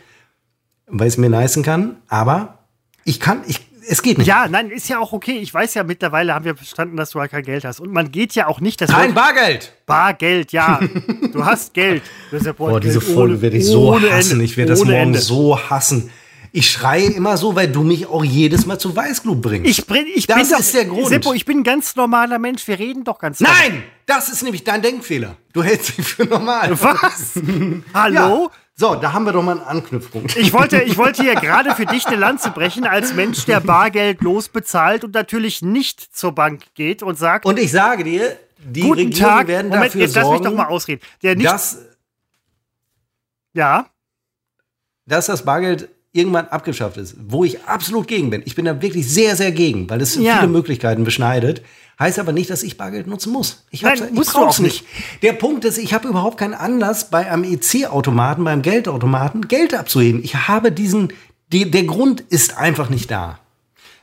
weil es mir leisten kann. Aber ich kann, ich es geht nicht. Ja, nein, ist ja auch okay. Ich weiß ja mittlerweile, haben wir verstanden, dass du halt kein Geld hast. Und man geht ja auch nicht. Das Kein Bargeld! Bargeld, ja. du hast Geld. Das ja Boah, diese Folge werde ich so hassen. Ende. Ich werde das morgen Ende. so hassen. Ich schreie immer so, weil du mich auch jedes Mal zu Weißglut bringst. Ich, bring, ich das bin ist doch, der Grund. Seppo, ich bin ein ganz normaler Mensch. Wir reden doch ganz normal. Nein! Das ist nämlich dein Denkfehler. Du hältst dich für normal. Was? Hallo? Ja. So, da haben wir doch mal einen Anknüpfpunkt. Ich wollte, ich wollte hier gerade für dich eine Lanze brechen, als Mensch, der Bargeld losbezahlt und natürlich nicht zur Bank geht und sagt. Und ich sage dir, die Guten Regierung Tag. werden Moment, dafür jetzt sorgen, lass mich doch mal ausreden. Der nicht, dass, ja. dass das Bargeld irgendwann abgeschafft ist, wo ich absolut gegen bin. Ich bin da wirklich sehr, sehr gegen, weil es Ja. viele Möglichkeiten beschneidet. Heißt aber nicht, dass ich Bargeld nutzen muss. Ich, Nein, hab's- ich musst du brauch's auch nicht. Der Punkt ist, ich habe überhaupt keinen Anlass, bei einem EC-Automaten, beim Geldautomaten Geld abzuheben. Ich habe diesen, die, der Grund ist einfach nicht da.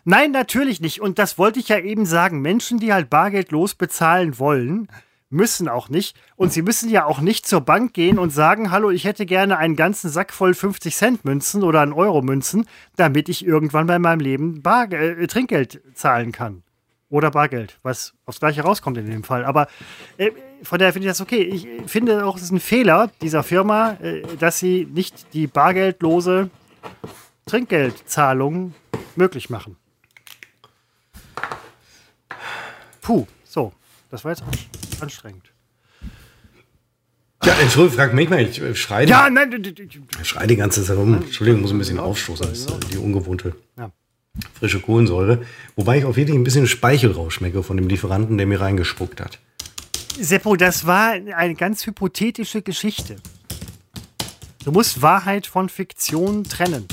Nein, natürlich nicht. Und das wollte ich ja eben sagen. Menschen, die halt bargeldlos bezahlen wollen, müssen auch nicht. Und sie müssen ja auch nicht zur Bank gehen und sagen, hallo, ich hätte gerne einen ganzen Sack voll 50 Cent Münzen oder einen Euro Münzen, damit ich irgendwann bei meinem Leben Bar äh, Trinkgeld zahlen kann. Oder Bargeld, was aufs Gleiche rauskommt in dem Fall. Aber äh, von daher finde ich das okay. Ich finde auch, es ist ein Fehler dieser Firma, äh, dass sie nicht die bargeldlose Trinkgeldzahlung möglich machen. Puh. Das war jetzt anstrengend. Ja, Entschuldigung, frag mich mal, ich äh, schreie, Ja, nein, ich schreie die ganze Zeit rum. Entschuldigung, muss ein bisschen aufstoßen, das ist äh, die ungewohnte Ja. frische Kohlensäure. Wobei ich auch wirklich ein bisschen Speichel rausschmecke von dem Lieferanten, der mir reingespuckt hat. Seppo, das war eine ganz hypothetische Geschichte. Du musst Wahrheit von Fiktion trennen.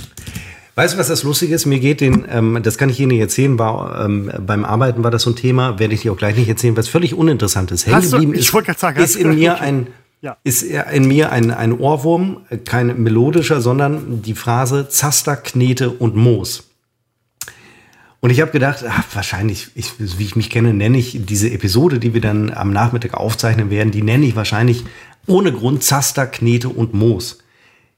Weißt du, was das Lustige ist? Mir geht den, ähm, das kann ich Ihnen nicht erzählen, war, ähm, beim Arbeiten war das so ein Thema, werde ich dir auch gleich nicht erzählen, was völlig uninteressant ist. Hängen geblieben ich ist, wollte gerade sagen, ist in mir ein, Ja. ist in mir ein, ein Ohrwurm, kein melodischer, sondern die Phrase Zaster, Knete und Moos. Und ich habe gedacht, ach, wahrscheinlich, ich, wie ich mich kenne, nenne ich diese Episode, die wir dann am Nachmittag aufzeichnen werden, die nenne ich wahrscheinlich ohne Grund Zaster, Knete und Moos.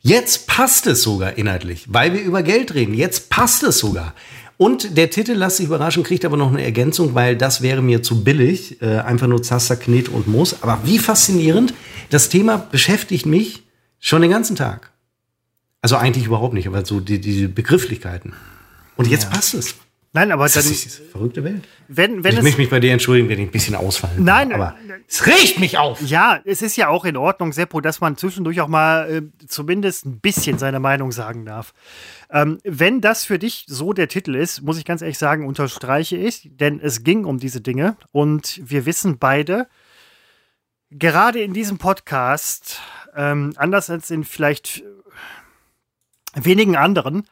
Jetzt passt es sogar inhaltlich, weil wir über Geld reden. Jetzt passt es sogar. Und der Titel, lass sich überraschen, kriegt aber noch eine Ergänzung, weil das wäre mir zu billig. Äh, einfach nur Zaster, Knete und Moos. Aber wie faszinierend. Das Thema beschäftigt mich schon den ganzen Tag. Also eigentlich überhaupt nicht, aber so die, die Begrifflichkeiten. Und jetzt passt es. Nein, aber Das dann, ist diese verrückte Welt. wenn, wenn ich es. möchte mich bei dir entschuldigen, wenn ich ein bisschen ausfallen. Nein, aber äh, es riecht mich auf. Ja, es ist ja auch in Ordnung, Seppo, dass man zwischendurch auch mal äh, zumindest ein bisschen seine Meinung sagen darf. Ähm, wenn das für dich so der Titel ist, muss ich ganz ehrlich sagen, unterstreiche ich, denn es ging um diese Dinge und wir wissen beide, gerade in diesem Podcast, ähm, anders als in vielleicht wenigen anderen,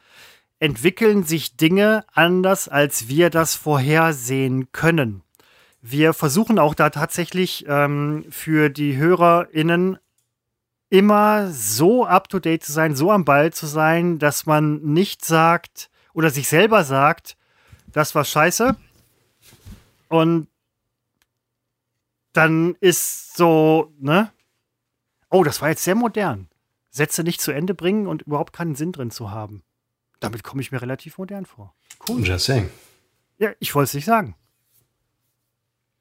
entwickeln sich Dinge anders, als wir das vorhersehen können. Wir versuchen auch da tatsächlich ähm, für die HörerInnen immer so up to date zu sein, so am Ball zu sein, dass man nicht sagt oder sich selber sagt, das war scheiße. Und dann ist so, ne? Oh, das war jetzt sehr modern. Sätze nicht zu Ende bringen und überhaupt keinen Sinn drin zu haben. Damit komme ich mir relativ modern vor. Cool. Just saying. Ja, ich wollte es nicht sagen.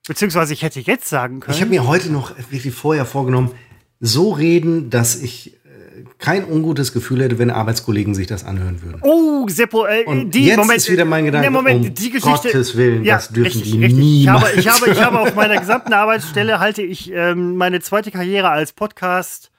Beziehungsweise ich hätte jetzt sagen können. Ich habe mir heute noch wirklich vorher vorgenommen, so reden, dass ich äh, kein ungutes Gefühl hätte, wenn Arbeitskollegen sich das anhören würden. Oh, Seppo, äh, Und die jetzt Moment, ist wieder mein Gedanke, Nee, Moment, um die Geschichte. Gottes Willen, das dürfen richtig, die richtig. niemals Ich habe, ich, habe, ich habe auf meiner gesamten Arbeitsstelle halte ich ähm, meine zweite Karriere als Podcast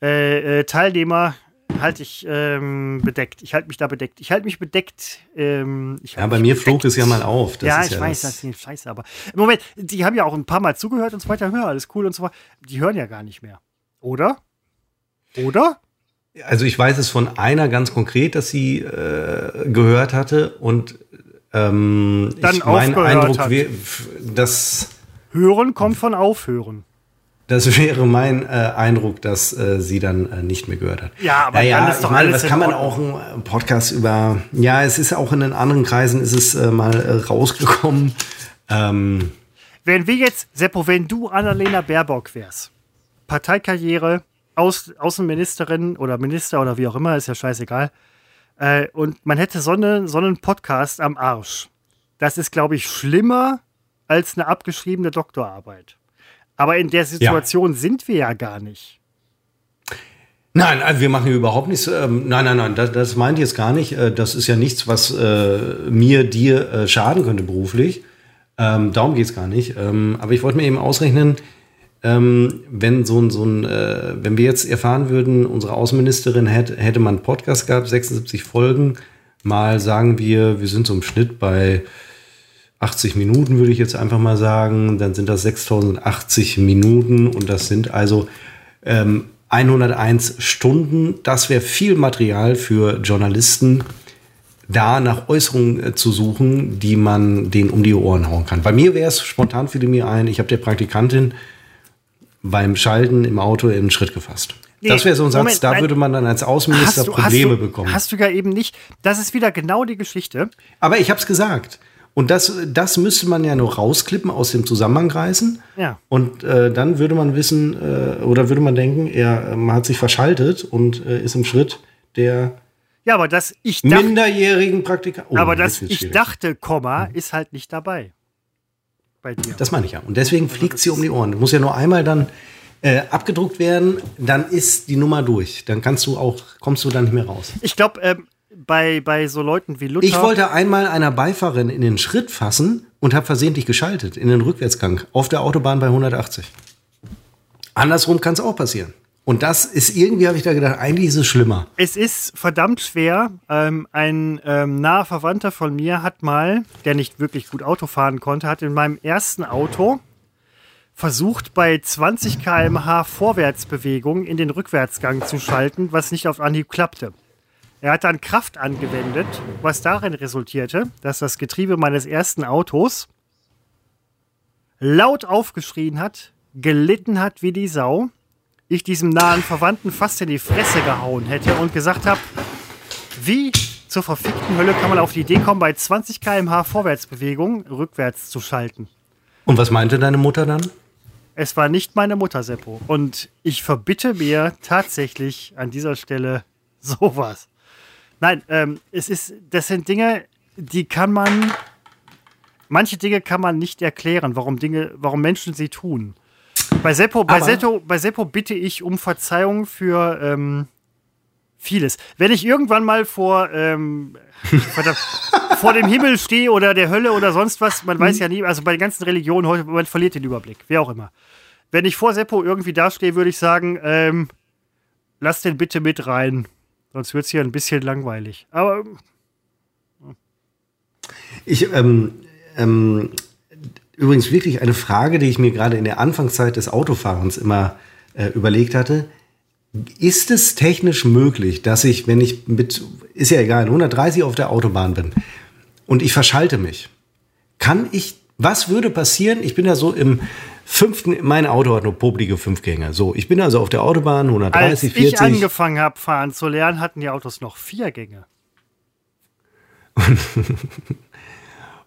äh, äh, Teilnehmer halte ich ähm, bedeckt. Ich halte mich da bedeckt. Ich halte mich bedeckt. Ähm, ich Ja, halte bei mir bedeckt. flog es ja mal auf. Das ja, ich weiß, das. das ist scheiße, aber im Moment, die haben ja auch ein paar Mal zugehört und so weiter. Hör, alles cool und so weiter. Die hören ja gar nicht mehr. Oder? Oder? Also ich weiß es von einer ganz konkret, dass sie äh, gehört hatte und ähm, Dann ich mein Eindruck, hat. wär- dass Hören kommt von Aufhören. Das wäre mein äh, Eindruck, dass äh, sie dann äh, nicht mehr gehört hat. Ja, aber naja, ist doch ich meine, was kann man auch einen Podcast über. Ja, es ist auch in den anderen Kreisen ist es äh, mal äh, rausgekommen. Ähm, Wenn wir jetzt, Seppo, wenn du Annalena Baerbock wärst, Parteikarriere, Aus, Außenministerin oder Minister oder wie auch immer, ist ja scheißegal, äh, und man hätte so, eine, so einen Podcast am Arsch. Das ist, glaube ich, schlimmer als eine abgeschriebene Doktorarbeit. Aber in der Situation sind wir ja gar nicht. Nein, also wir machen überhaupt nichts. Ähm, nein, nein, nein, das, das meint ich jetzt gar nicht. Äh, das ist ja nichts, was äh, mir, dir äh, schaden könnte beruflich. Ähm, darum geht's gar nicht. Ähm, aber ich wollte mir eben ausrechnen, ähm, wenn so ein, so ein äh, wenn wir jetzt erfahren würden, unsere Außenministerin hätte, hätte man einen Podcast gehabt, 76 Folgen, mal sagen wir, wir sind so im Schnitt bei 80 Minuten, würde ich jetzt einfach mal sagen. Dann sind das 6080 Minuten und das sind also ähm, 101 Stunden. Das wäre viel Material für Journalisten, da nach Äußerungen äh, zu suchen, die man denen um die Ohren hauen kann. Bei mir wäre es spontan fiel mir ein, ich habe der Praktikantin beim Schalten im Auto in den Schritt gefasst. Nee, das wäre so ein Satz, Moment, da würde man dann als Außenminister Probleme hast du, bekommen. Hast du ja eben nicht. Das ist wieder genau die Geschichte. Aber ich habe es gesagt. Und das, das müsste man ja nur rausklippen, aus dem Zusammenhang reißen. Ja. Und äh, dann würde man wissen, äh, oder würde man denken, er ähm, hat sich verschaltet und äh, ist im Schritt der Ja, aber das ich dachte, minderjährigen Praktika. Oh, aber das ich dachte, Komma, ist halt nicht dabei. Bei dir. Das meine ich ja. Und deswegen fliegt sie um die Ohren. Muss ja nur einmal dann äh, abgedruckt werden, dann ist die Nummer durch. Dann kannst du auch, kommst du dann nicht mehr raus. Ich glaube, ähm, bei, bei so Leuten wie Luther. Ich wollte einmal einer Beifahrerin in den Schritt fassen und habe versehentlich geschaltet in den Rückwärtsgang auf der Autobahn bei 180. Andersrum kann es auch passieren. Und das ist irgendwie, habe ich da gedacht, eigentlich ist es schlimmer. Es ist verdammt schwer. Ähm, ein ähm, naher Verwandter von mir hat mal, der nicht wirklich gut Auto fahren konnte, hat in meinem ersten Auto versucht, bei 20 km/h Vorwärtsbewegung in den Rückwärtsgang zu schalten, was nicht auf Anhieb klappte. Er hat dann Kraft angewendet, was darin resultierte, dass das Getriebe meines ersten Autos laut aufgeschrien hat, gelitten hat wie die Sau, ich diesem nahen Verwandten fast in die Fresse gehauen hätte und gesagt habe, wie zur verfickten Hölle kann man auf die Idee kommen, bei 20 km/h Vorwärtsbewegung rückwärts zu schalten? Und was meinte deine Mutter dann? Es war nicht meine Mutter, Seppo. Und ich verbitte mir tatsächlich an dieser Stelle sowas. Nein, ähm, es ist, das sind Dinge, die kann man, manche Dinge kann man nicht erklären, warum Dinge, warum Menschen sie tun. Bei Seppo, bei Seppo, bei Seppo bitte ich um Verzeihung für ähm, vieles. Wenn ich irgendwann mal vor, ähm, verdammt, vor dem Himmel stehe oder der Hölle oder sonst was, man weiß ja nie, also bei den ganzen Religionen heute, man verliert den Überblick, wer auch immer. Wenn ich vor Seppo irgendwie dastehe, würde ich sagen, ähm, lass den bitte mit rein. Sonst wird es hier ein bisschen langweilig. Aber Ich, ähm, ähm, übrigens wirklich eine Frage, die ich mir gerade in der Anfangszeit des Autofahrens immer äh, überlegt hatte. Ist es technisch möglich, dass ich, wenn ich mit, ist ja egal, 130 auf der Autobahn bin und ich verschalte mich, kann ich, was würde passieren? Ich bin ja so im fünften, mein Auto hat nur poplige Fünfgänge. So, ich bin also auf der Autobahn, als 130, ich 40. angefangen habe, fahren zu lernen, hatten die Autos noch vier Gänge.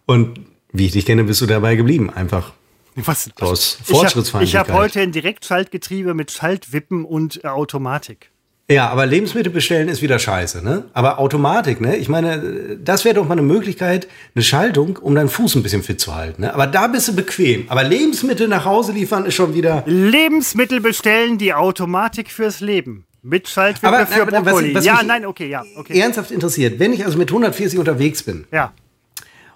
Und wie ich dich kenne, bist du dabei geblieben. Einfach Was? aus Ich habe Fortschrittsfeindlichkeit. hab heute ein Direktschaltgetriebe mit Schaltwippen und äh, Automatik. Ja, aber Lebensmittel bestellen ist wieder scheiße, ne? Aber Automatik, ne? Ich meine, das wäre doch mal eine Möglichkeit, eine Schaltung, um deinen Fuß ein bisschen fit zu halten, ne? Aber da bist du bequem. Aber Lebensmittel nach Hause liefern ist schon wieder. Lebensmittel bestellen, die Automatik fürs Leben. Mit Schaltwippe Aber, für aber was- Brokkoli. was ja, mich nein, okay, ja, okay. Ernsthaft interessiert, wenn ich also mit 140 unterwegs bin Ja.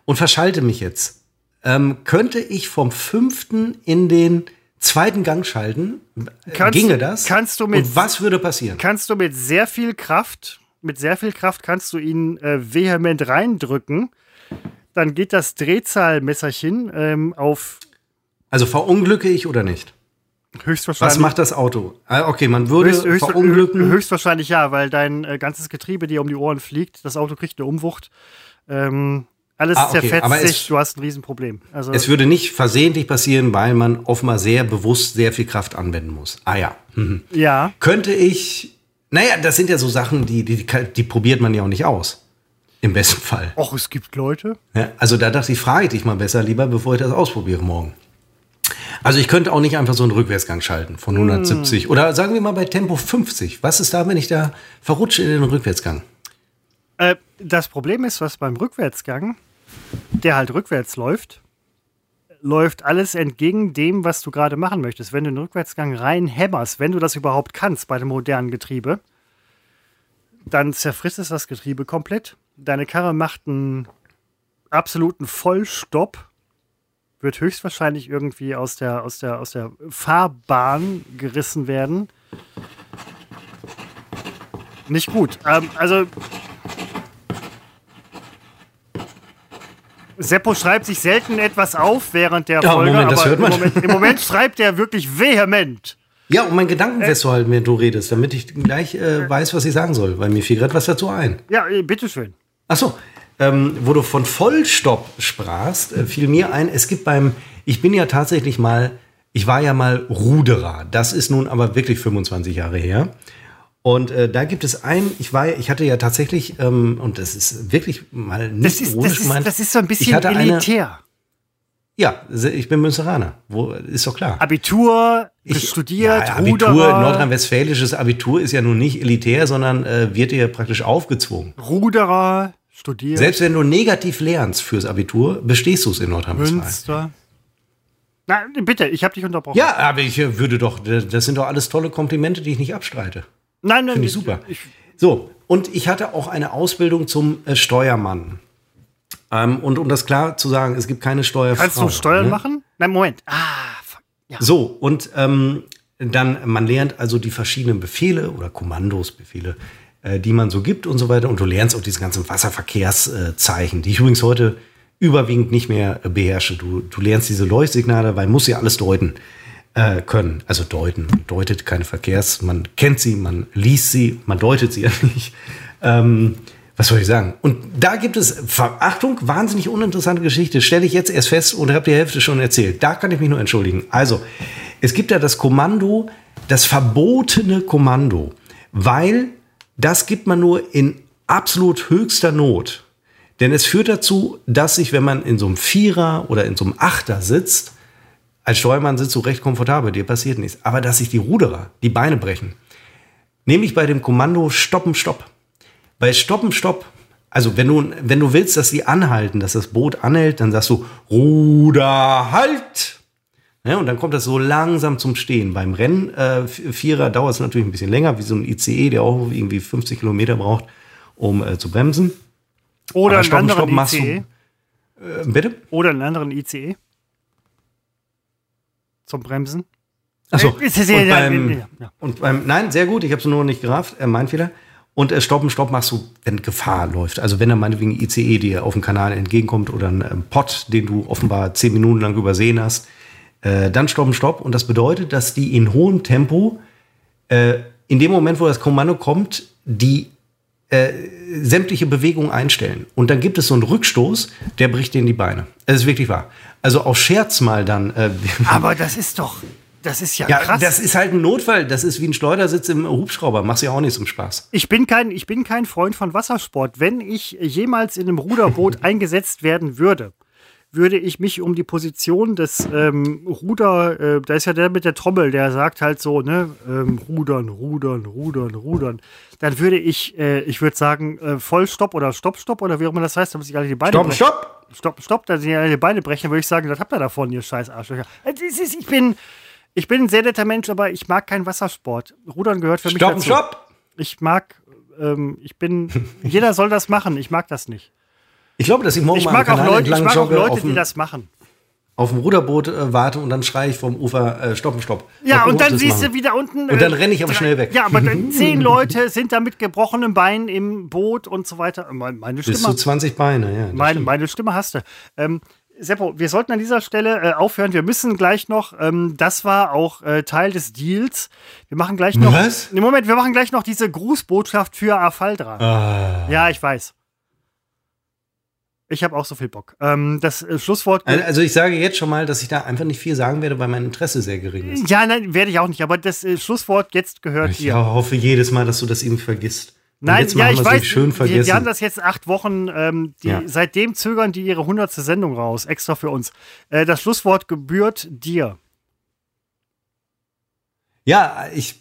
und verschalte mich jetzt, ähm, könnte ich vom fünften in den zweiten Gang schalten? Kannst Ginge das? kannst du mit- Und was würde passieren? Kannst du mit sehr viel Kraft, mit sehr viel Kraft kannst du ihn äh, vehement reindrücken. Dann geht das Drehzahlmesserchen ähm, auf Also verunglücke ich oder nicht? höchstwahrscheinlich. Was macht das Auto? Ah, Okay, man würde Höchst, höchst, verunglücken. höchstwahrscheinlich ja, weil dein äh, ganzes Getriebe dir um die Ohren fliegt. Das Auto kriegt eine Umwucht. Ähm, Alles Ah, okay, zerfetzt aber es- sich, du hast ein Riesenproblem. Also, Es würde nicht versehentlich passieren, weil man offenbar sehr bewusst sehr viel Kraft anwenden muss. Ah ja. Mhm. ja, Könnte ich. Naja, das sind ja so Sachen, die, die, die probiert man ja auch nicht aus. Im besten Fall. och, es gibt Leute. Ja, also da dachte ich, frage ich dich mal besser lieber, bevor ich das ausprobiere morgen. Also ich könnte auch nicht einfach so einen Rückwärtsgang schalten von 170 oder sagen wir mal bei Tempo 50. Was ist da, wenn ich da verrutsche in den Rückwärtsgang? Äh, das Problem ist, was beim Rückwärtsgang, der halt rückwärts läuft, läuft alles entgegen dem, was du gerade machen möchtest. Wenn du den Rückwärtsgang rein hämmerst, wenn du das überhaupt kannst bei dem modernen Getriebe, dann zerfrisst es das Getriebe komplett. Deine Karre macht einen absoluten Vollstopp, wird höchstwahrscheinlich irgendwie aus der, aus der, aus der Fahrbahn gerissen werden. Nicht gut. Ähm, also Seppo schreibt sich selten etwas auf während der Ja, Folge, Moment, aber hört im man. Moment, im Moment schreibt er wirklich vehement. Ja, um meinen Gedanken festzuhalten, während du redest, damit ich gleich äh, weiß, was ich sagen soll, weil mir fiel gerade was dazu ein. Ja, äh, bitteschön. Ach so, ähm, wo du von Vollstopp sprachst, äh, fiel mir ein, es gibt beim, ich bin ja tatsächlich mal, ich war ja mal Ruderer. Das ist nun aber wirklich 25 Jahre her. Und äh, da gibt es ein, ich war, ich hatte ja tatsächlich, ähm, und das ist wirklich mal nicht Das ist, ironisch das, ist, das ist so ein bisschen hatte eine- elitär. Ja, ich bin Münsteraner. Wo, ist doch klar. Abitur, Ich- studiert, ja, Abitur, Ruderer, nordrhein-westfälisches Abitur ist ja nun nicht elitär, sondern äh, wird dir praktisch aufgezwungen. Ruderer, studiert, Selbst wenn du negativ lernst fürs Abitur, bestehst du es in Nordrhein-Westfalen. Münster. Na, bitte, ich habe dich unterbrochen. Ja, aber ich äh, würde doch, das sind doch alles tolle Komplimente, die ich nicht abstreite. Nein, nein, Finde ich super. Ich, So, und ich hatte auch eine Ausbildung zum äh, Steuermann. Ähm, und um das klar zu sagen, es gibt keine Steuerfrau. kannst du Steuern ne? machen? Nein, Moment. Ah, fuck. ja. So, und ähm, dann, man lernt also die verschiedenen Befehle oder Kommandos, Befehle, äh, die man so gibt und so weiter. Und du lernst auch diese ganzen Wasserverkehrszeichen, die ich übrigens heute überwiegend nicht mehr äh, beherrsche. Du, du lernst diese Leuchtsignale, weil muss ja alles deuten äh, können. Also deuten, man deutet keine Verkehrs, man kennt sie, man liest sie, man deutet sie ja nicht. Ähm, was soll ich sagen? Und da gibt es, Achtung, wahnsinnig uninteressante Geschichte, stelle ich jetzt erst fest und habe die Hälfte schon erzählt. Da kann ich mich nur entschuldigen. Also, es gibt ja das Kommando, das verbotene Kommando, weil das gibt man nur in absolut höchster Not. Denn es führt dazu, dass sich, wenn man in so einem Vierer oder in so einem Achter sitzt, als Steuermann sitzt du recht komfortabel, dir passiert nichts. Aber dass sich die Ruderer die Beine brechen. Nämlich bei dem Kommando Stoppen, Stopp. Bei Stoppen, Stopp. Also wenn du, wenn du willst, dass sie anhalten, dass das Boot anhält, dann sagst du Ruder, halt! Ja, und dann kommt das so langsam zum Stehen. Beim Rennen, äh, Vierer dauert es natürlich ein bisschen länger, wie so ein ICE, der auch irgendwie 50 Kilometer braucht, um äh, zu bremsen. Oder Aber einen stoppen, anderen stoppen machst du- ICE. Äh, bitte? Oder einen anderen ICE. Zum Bremsen. Achso. Äh, ist es und, ja- ja, beim, und beim, nein, sehr gut, ich habe es nur nicht gerafft, äh, mein Fehler. Und äh, Stoppen, Stopp machst du, wenn Gefahr läuft. Also wenn da meinetwegen ein ICE dir auf dem Kanal entgegenkommt oder ein ähm, Pott, den du offenbar zehn Minuten lang übersehen hast, äh, dann Stoppen, Stopp. Und das bedeutet, dass die in hohem Tempo, äh, in dem Moment, wo das Kommando kommt, die äh, sämtliche Bewegungen einstellen. Und dann gibt es so einen Rückstoß, der bricht dir in die Beine. Das ist wirklich wahr. Also auch Scherz mal dann. Äh, Aber das ist doch, das ist ja, ja, krass. das ist halt ein Notfall. Das ist wie ein Schleudersitz im Hubschrauber. Machst ja auch nicht zum Spaß. Ich bin, kein, ich bin kein Freund von Wassersport. Wenn ich jemals in einem Ruderboot eingesetzt werden würde, würde ich mich um die Position des ähm, Ruder, äh, da ist ja der mit der Trommel, der sagt halt so, ne, ähm, rudern, rudern, rudern, rudern. Dann würde ich, äh, ich würde sagen, äh, Vollstopp oder Stopp, Stopp oder wie auch immer das heißt, damit sich alle die Beine brechen. stopp! Stopp, stopp, da sind ja alle die Beine brechen, würde ich sagen, das habt ihr davon, ihr scheiß Arschlöcher. Äh, ist, ich bin, ich bin ein sehr netter Mensch, aber ich mag keinen Wassersport. Rudern gehört für mich Stopp, dazu. stopp! Ich mag, ähm, ich bin, jeder soll das machen. Ich mag das nicht. Ich glaube, dass ich morgen Ich mal mag am auch Kanal Leute, ich mag auch Leute die das machen. auf dem Ruderboot äh, warte und dann schreie ich vom Ufer äh, stoppen, stopp. Mal Ja, und dann siehst machen. du wieder unten. Und dann äh, renne ich aber schnell weg. Ja, aber dann zehn Leute sind da mit gebrochenem Bein im Boot und so weiter. Meine, meine Bis Stimme, zu 20 Beine, ja. meine, meine Stimme hast du. Ähm, Seppo, wir sollten an dieser Stelle äh, aufhören. Wir müssen gleich noch, ähm, das war auch äh, Teil des Deals. Wir machen gleich noch. Was? Moment, wir machen gleich noch diese Grußbotschaft für Afaldra. Ah. Ja, ich weiß. Ich habe auch so viel Bock. Ähm, das äh, Schlusswort. Also ich sage jetzt schon mal, dass ich da einfach nicht viel sagen werde, weil mein Interesse sehr gering ist. Ja, nein, werde ich auch nicht. Aber das äh, Schlusswort jetzt gehört ich dir. Ich hoffe jedes Mal, dass du das eben vergisst. Und nein, ja, ich weiß. Schön vergessen. Wir, wir, haben das jetzt acht Wochen. Ähm, die, ja. Seitdem zögern die ihre hundertste Sendung raus, extra für uns. Äh, das Schlusswort gebührt dir. Ja, ich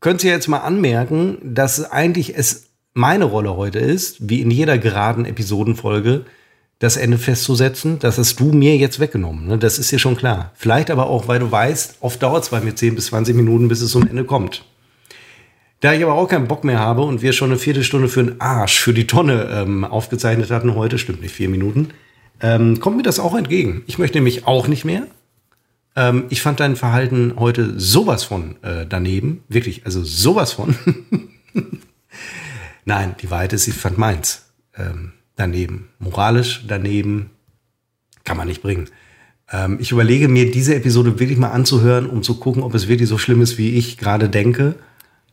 könnte jetzt mal anmerken, dass eigentlich es meine Rolle heute ist, wie in jeder geraden Episodenfolge, das Ende festzusetzen. Das hast du mir jetzt weggenommen. Ne? Das ist dir schon klar. Vielleicht aber auch, weil du weißt, oft dauert es bei mir 10 bis 20 Minuten, bis es zum Ende kommt. Da ich aber auch keinen Bock mehr habe und wir schon eine Viertelstunde für den Arsch, für die Tonne ähm, aufgezeichnet hatten heute, stimmt nicht, vier Minuten, ähm, kommt mir das auch entgegen. Ich möchte nämlich auch nicht mehr. Ähm, ich fand dein Verhalten heute sowas von äh, daneben. Wirklich, also sowas von. Nein, die Wahrheit ist, ich fand meins ähm, daneben. Moralisch daneben kann man nicht bringen. Ähm, ich überlege mir, diese Episode wirklich mal anzuhören, um zu gucken, ob es wirklich so schlimm ist, wie ich gerade denke.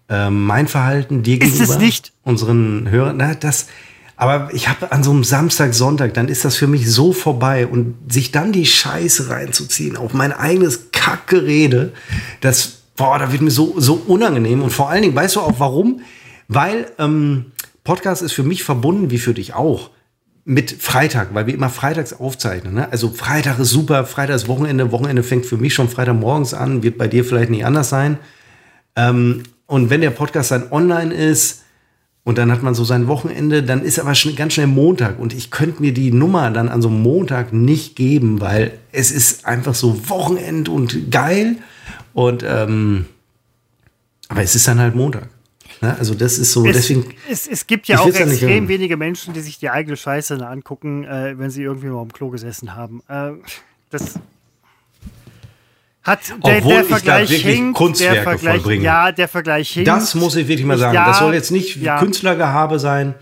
Ähm, mein Verhalten dir ist gegenüber, es nicht? unseren Hörern, na, das, aber ich habe an so einem Samstag, Sonntag, dann ist das für mich so vorbei und sich dann die Scheiße reinzuziehen auf mein eigenes Kackgerede, das, boah, da wird mir so, so unangenehm. Und vor allen Dingen, weißt du auch warum? Weil ähm, Podcast ist für mich verbunden, wie für dich auch, mit Freitag, weil wir immer freitags aufzeichnen. Ne? Also Freitag ist super, Freitag ist Wochenende, Wochenende fängt für mich schon Freitagmorgens an, wird bei dir vielleicht nicht anders sein. Ähm, und wenn der Podcast dann online ist, und dann hat man so sein Wochenende, dann ist aber schon ganz schnell Montag und ich könnte mir die Nummer dann an so einem Montag nicht geben, weil es ist einfach so Wochenend und geil und ähm, aber es ist dann halt Montag. Ne? Also das ist so, es, deswegen. Es, es gibt ja auch extrem wenige Menschen, die sich die eigene Scheiße angucken, äh, wenn sie irgendwie mal am Klo gesessen haben. Äh, das hat der, Obwohl der Vergleich ich da wirklich hinkt, Kunstwerke der Vergleich, vollbringe. Ja, der Vergleich hinkt. Das muss ich wirklich mal sagen. Ja, das soll jetzt nicht ja. Künstlergehabe sein.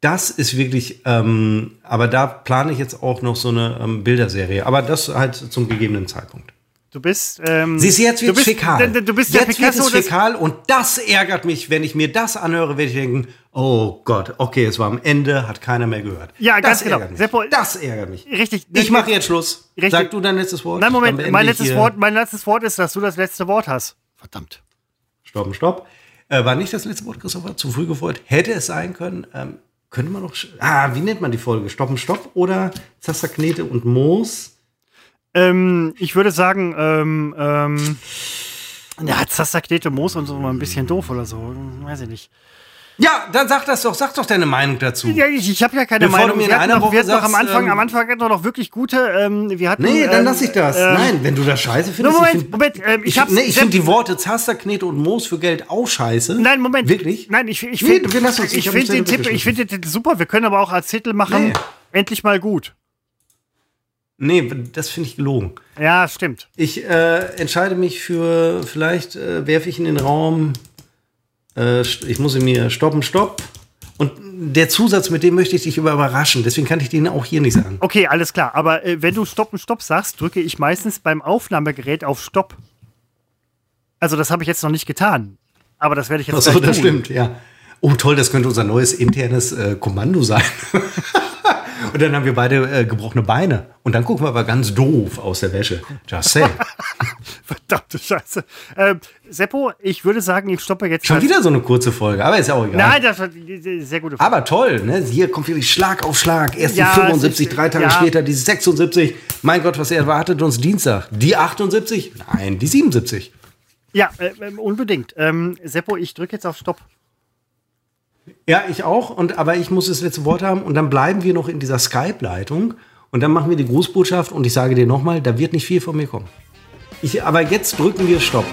Das ist wirklich, ähm, aber da plane ich jetzt auch noch so eine ähm, Bilderserie. Aber das halt zum gegebenen Zeitpunkt. Du bist. Ähm, Siehst du, jetzt wird bist, fäkal. Du, bist jetzt Picasso wird es fäkal und das ärgert mich. Wenn ich mir das anhöre, werde ich denken, oh Gott, okay, es war am Ende, hat keiner mehr gehört. Ja, das ganz genau. Ärgert mich. Seppo, das ärgert mich. Richtig. Ich mache jetzt Schluss. Richtig. Sag du dein letztes Wort. Nein, Moment. Mein letztes, Wort, mein letztes Wort ist, dass du das letzte Wort hast. Verdammt. Stopp, stopp. Äh, war nicht das letzte Wort, Christopher? Zu früh gefreut? Hätte es sein können. Ähm, könnte man noch. Ah, wie nennt man die Folge? Stoppen, Stopp oder Zasterknete und Moos? Ähm, ich würde sagen, ähm, ähm, ja, Zasterknete Moos und so mal ein bisschen doof oder so. Weiß ich nicht. Ja, dann sag das doch. Sag doch deine Meinung dazu. Ja, ich, ich habe ja keine Bevor du Meinung. mir in wir hatten noch, wir hatten noch am sagst, Anfang, ähm, am Anfang hatten wir noch wirklich gute. Ähm, wir hatten, Nee, dann ähm, lass ich das. ähm, Nein, wenn du das scheiße findest. Moment, ich find- Moment, ähm, ich ich, hab's- nee, ich finde die Worte Zasterknete und Moos für Geld auch scheiße. Nein, Moment. Wirklich? Nein, ich, ich Nee, finde ich ich mich find den Tipp, ich finde den Titel super. Wir können aber auch als Titel machen, Nee. endlich mal gut. Nee, das finde ich gelogen. Ja, stimmt. Ich äh, entscheide mich für, vielleicht äh, werfe ich in den Raum, äh, ich muss mir stoppen, stopp. Und der Zusatz, mit dem möchte ich dich überraschen. Deswegen kann ich den auch hier nicht sagen. Okay, alles klar. Aber äh, wenn du Stopp und Stopp sagst, drücke ich meistens beim Aufnahmegerät auf Stopp. Also das habe ich jetzt noch nicht getan. Aber das werde ich jetzt Achso, gleich das tun. stimmt, ja. Oh, toll, das könnte unser neues internes äh, Kommando sein. Und dann haben wir beide äh, gebrochene Beine. Und dann gucken wir aber ganz doof aus der Wäsche. Just say. Verdammte Scheiße. Ähm, Seppo, ich würde sagen, ich stoppe jetzt. Schon wieder so eine kurze Folge, aber ist ja auch egal. Nein, das war eine sehr gute Frage. Aber toll, ne? Hier kommt wirklich Schlag auf Schlag. Erst Ja, die 75, es ist- drei Tage ja. später die 76. Mein Gott, was erwartet uns Dienstag? Die 78? Nein, die 77. Ja, äh, ähm, unbedingt. Ähm, Seppo, ich drücke jetzt auf Stopp. Ja, ich auch. Und, aber ich muss das letzte Wort haben. Und dann bleiben wir noch in dieser Skype-Leitung. Und dann machen wir die Grußbotschaft. Und ich sage dir nochmal, da wird nicht viel von mir kommen. Ich, aber jetzt drücken wir Stopp.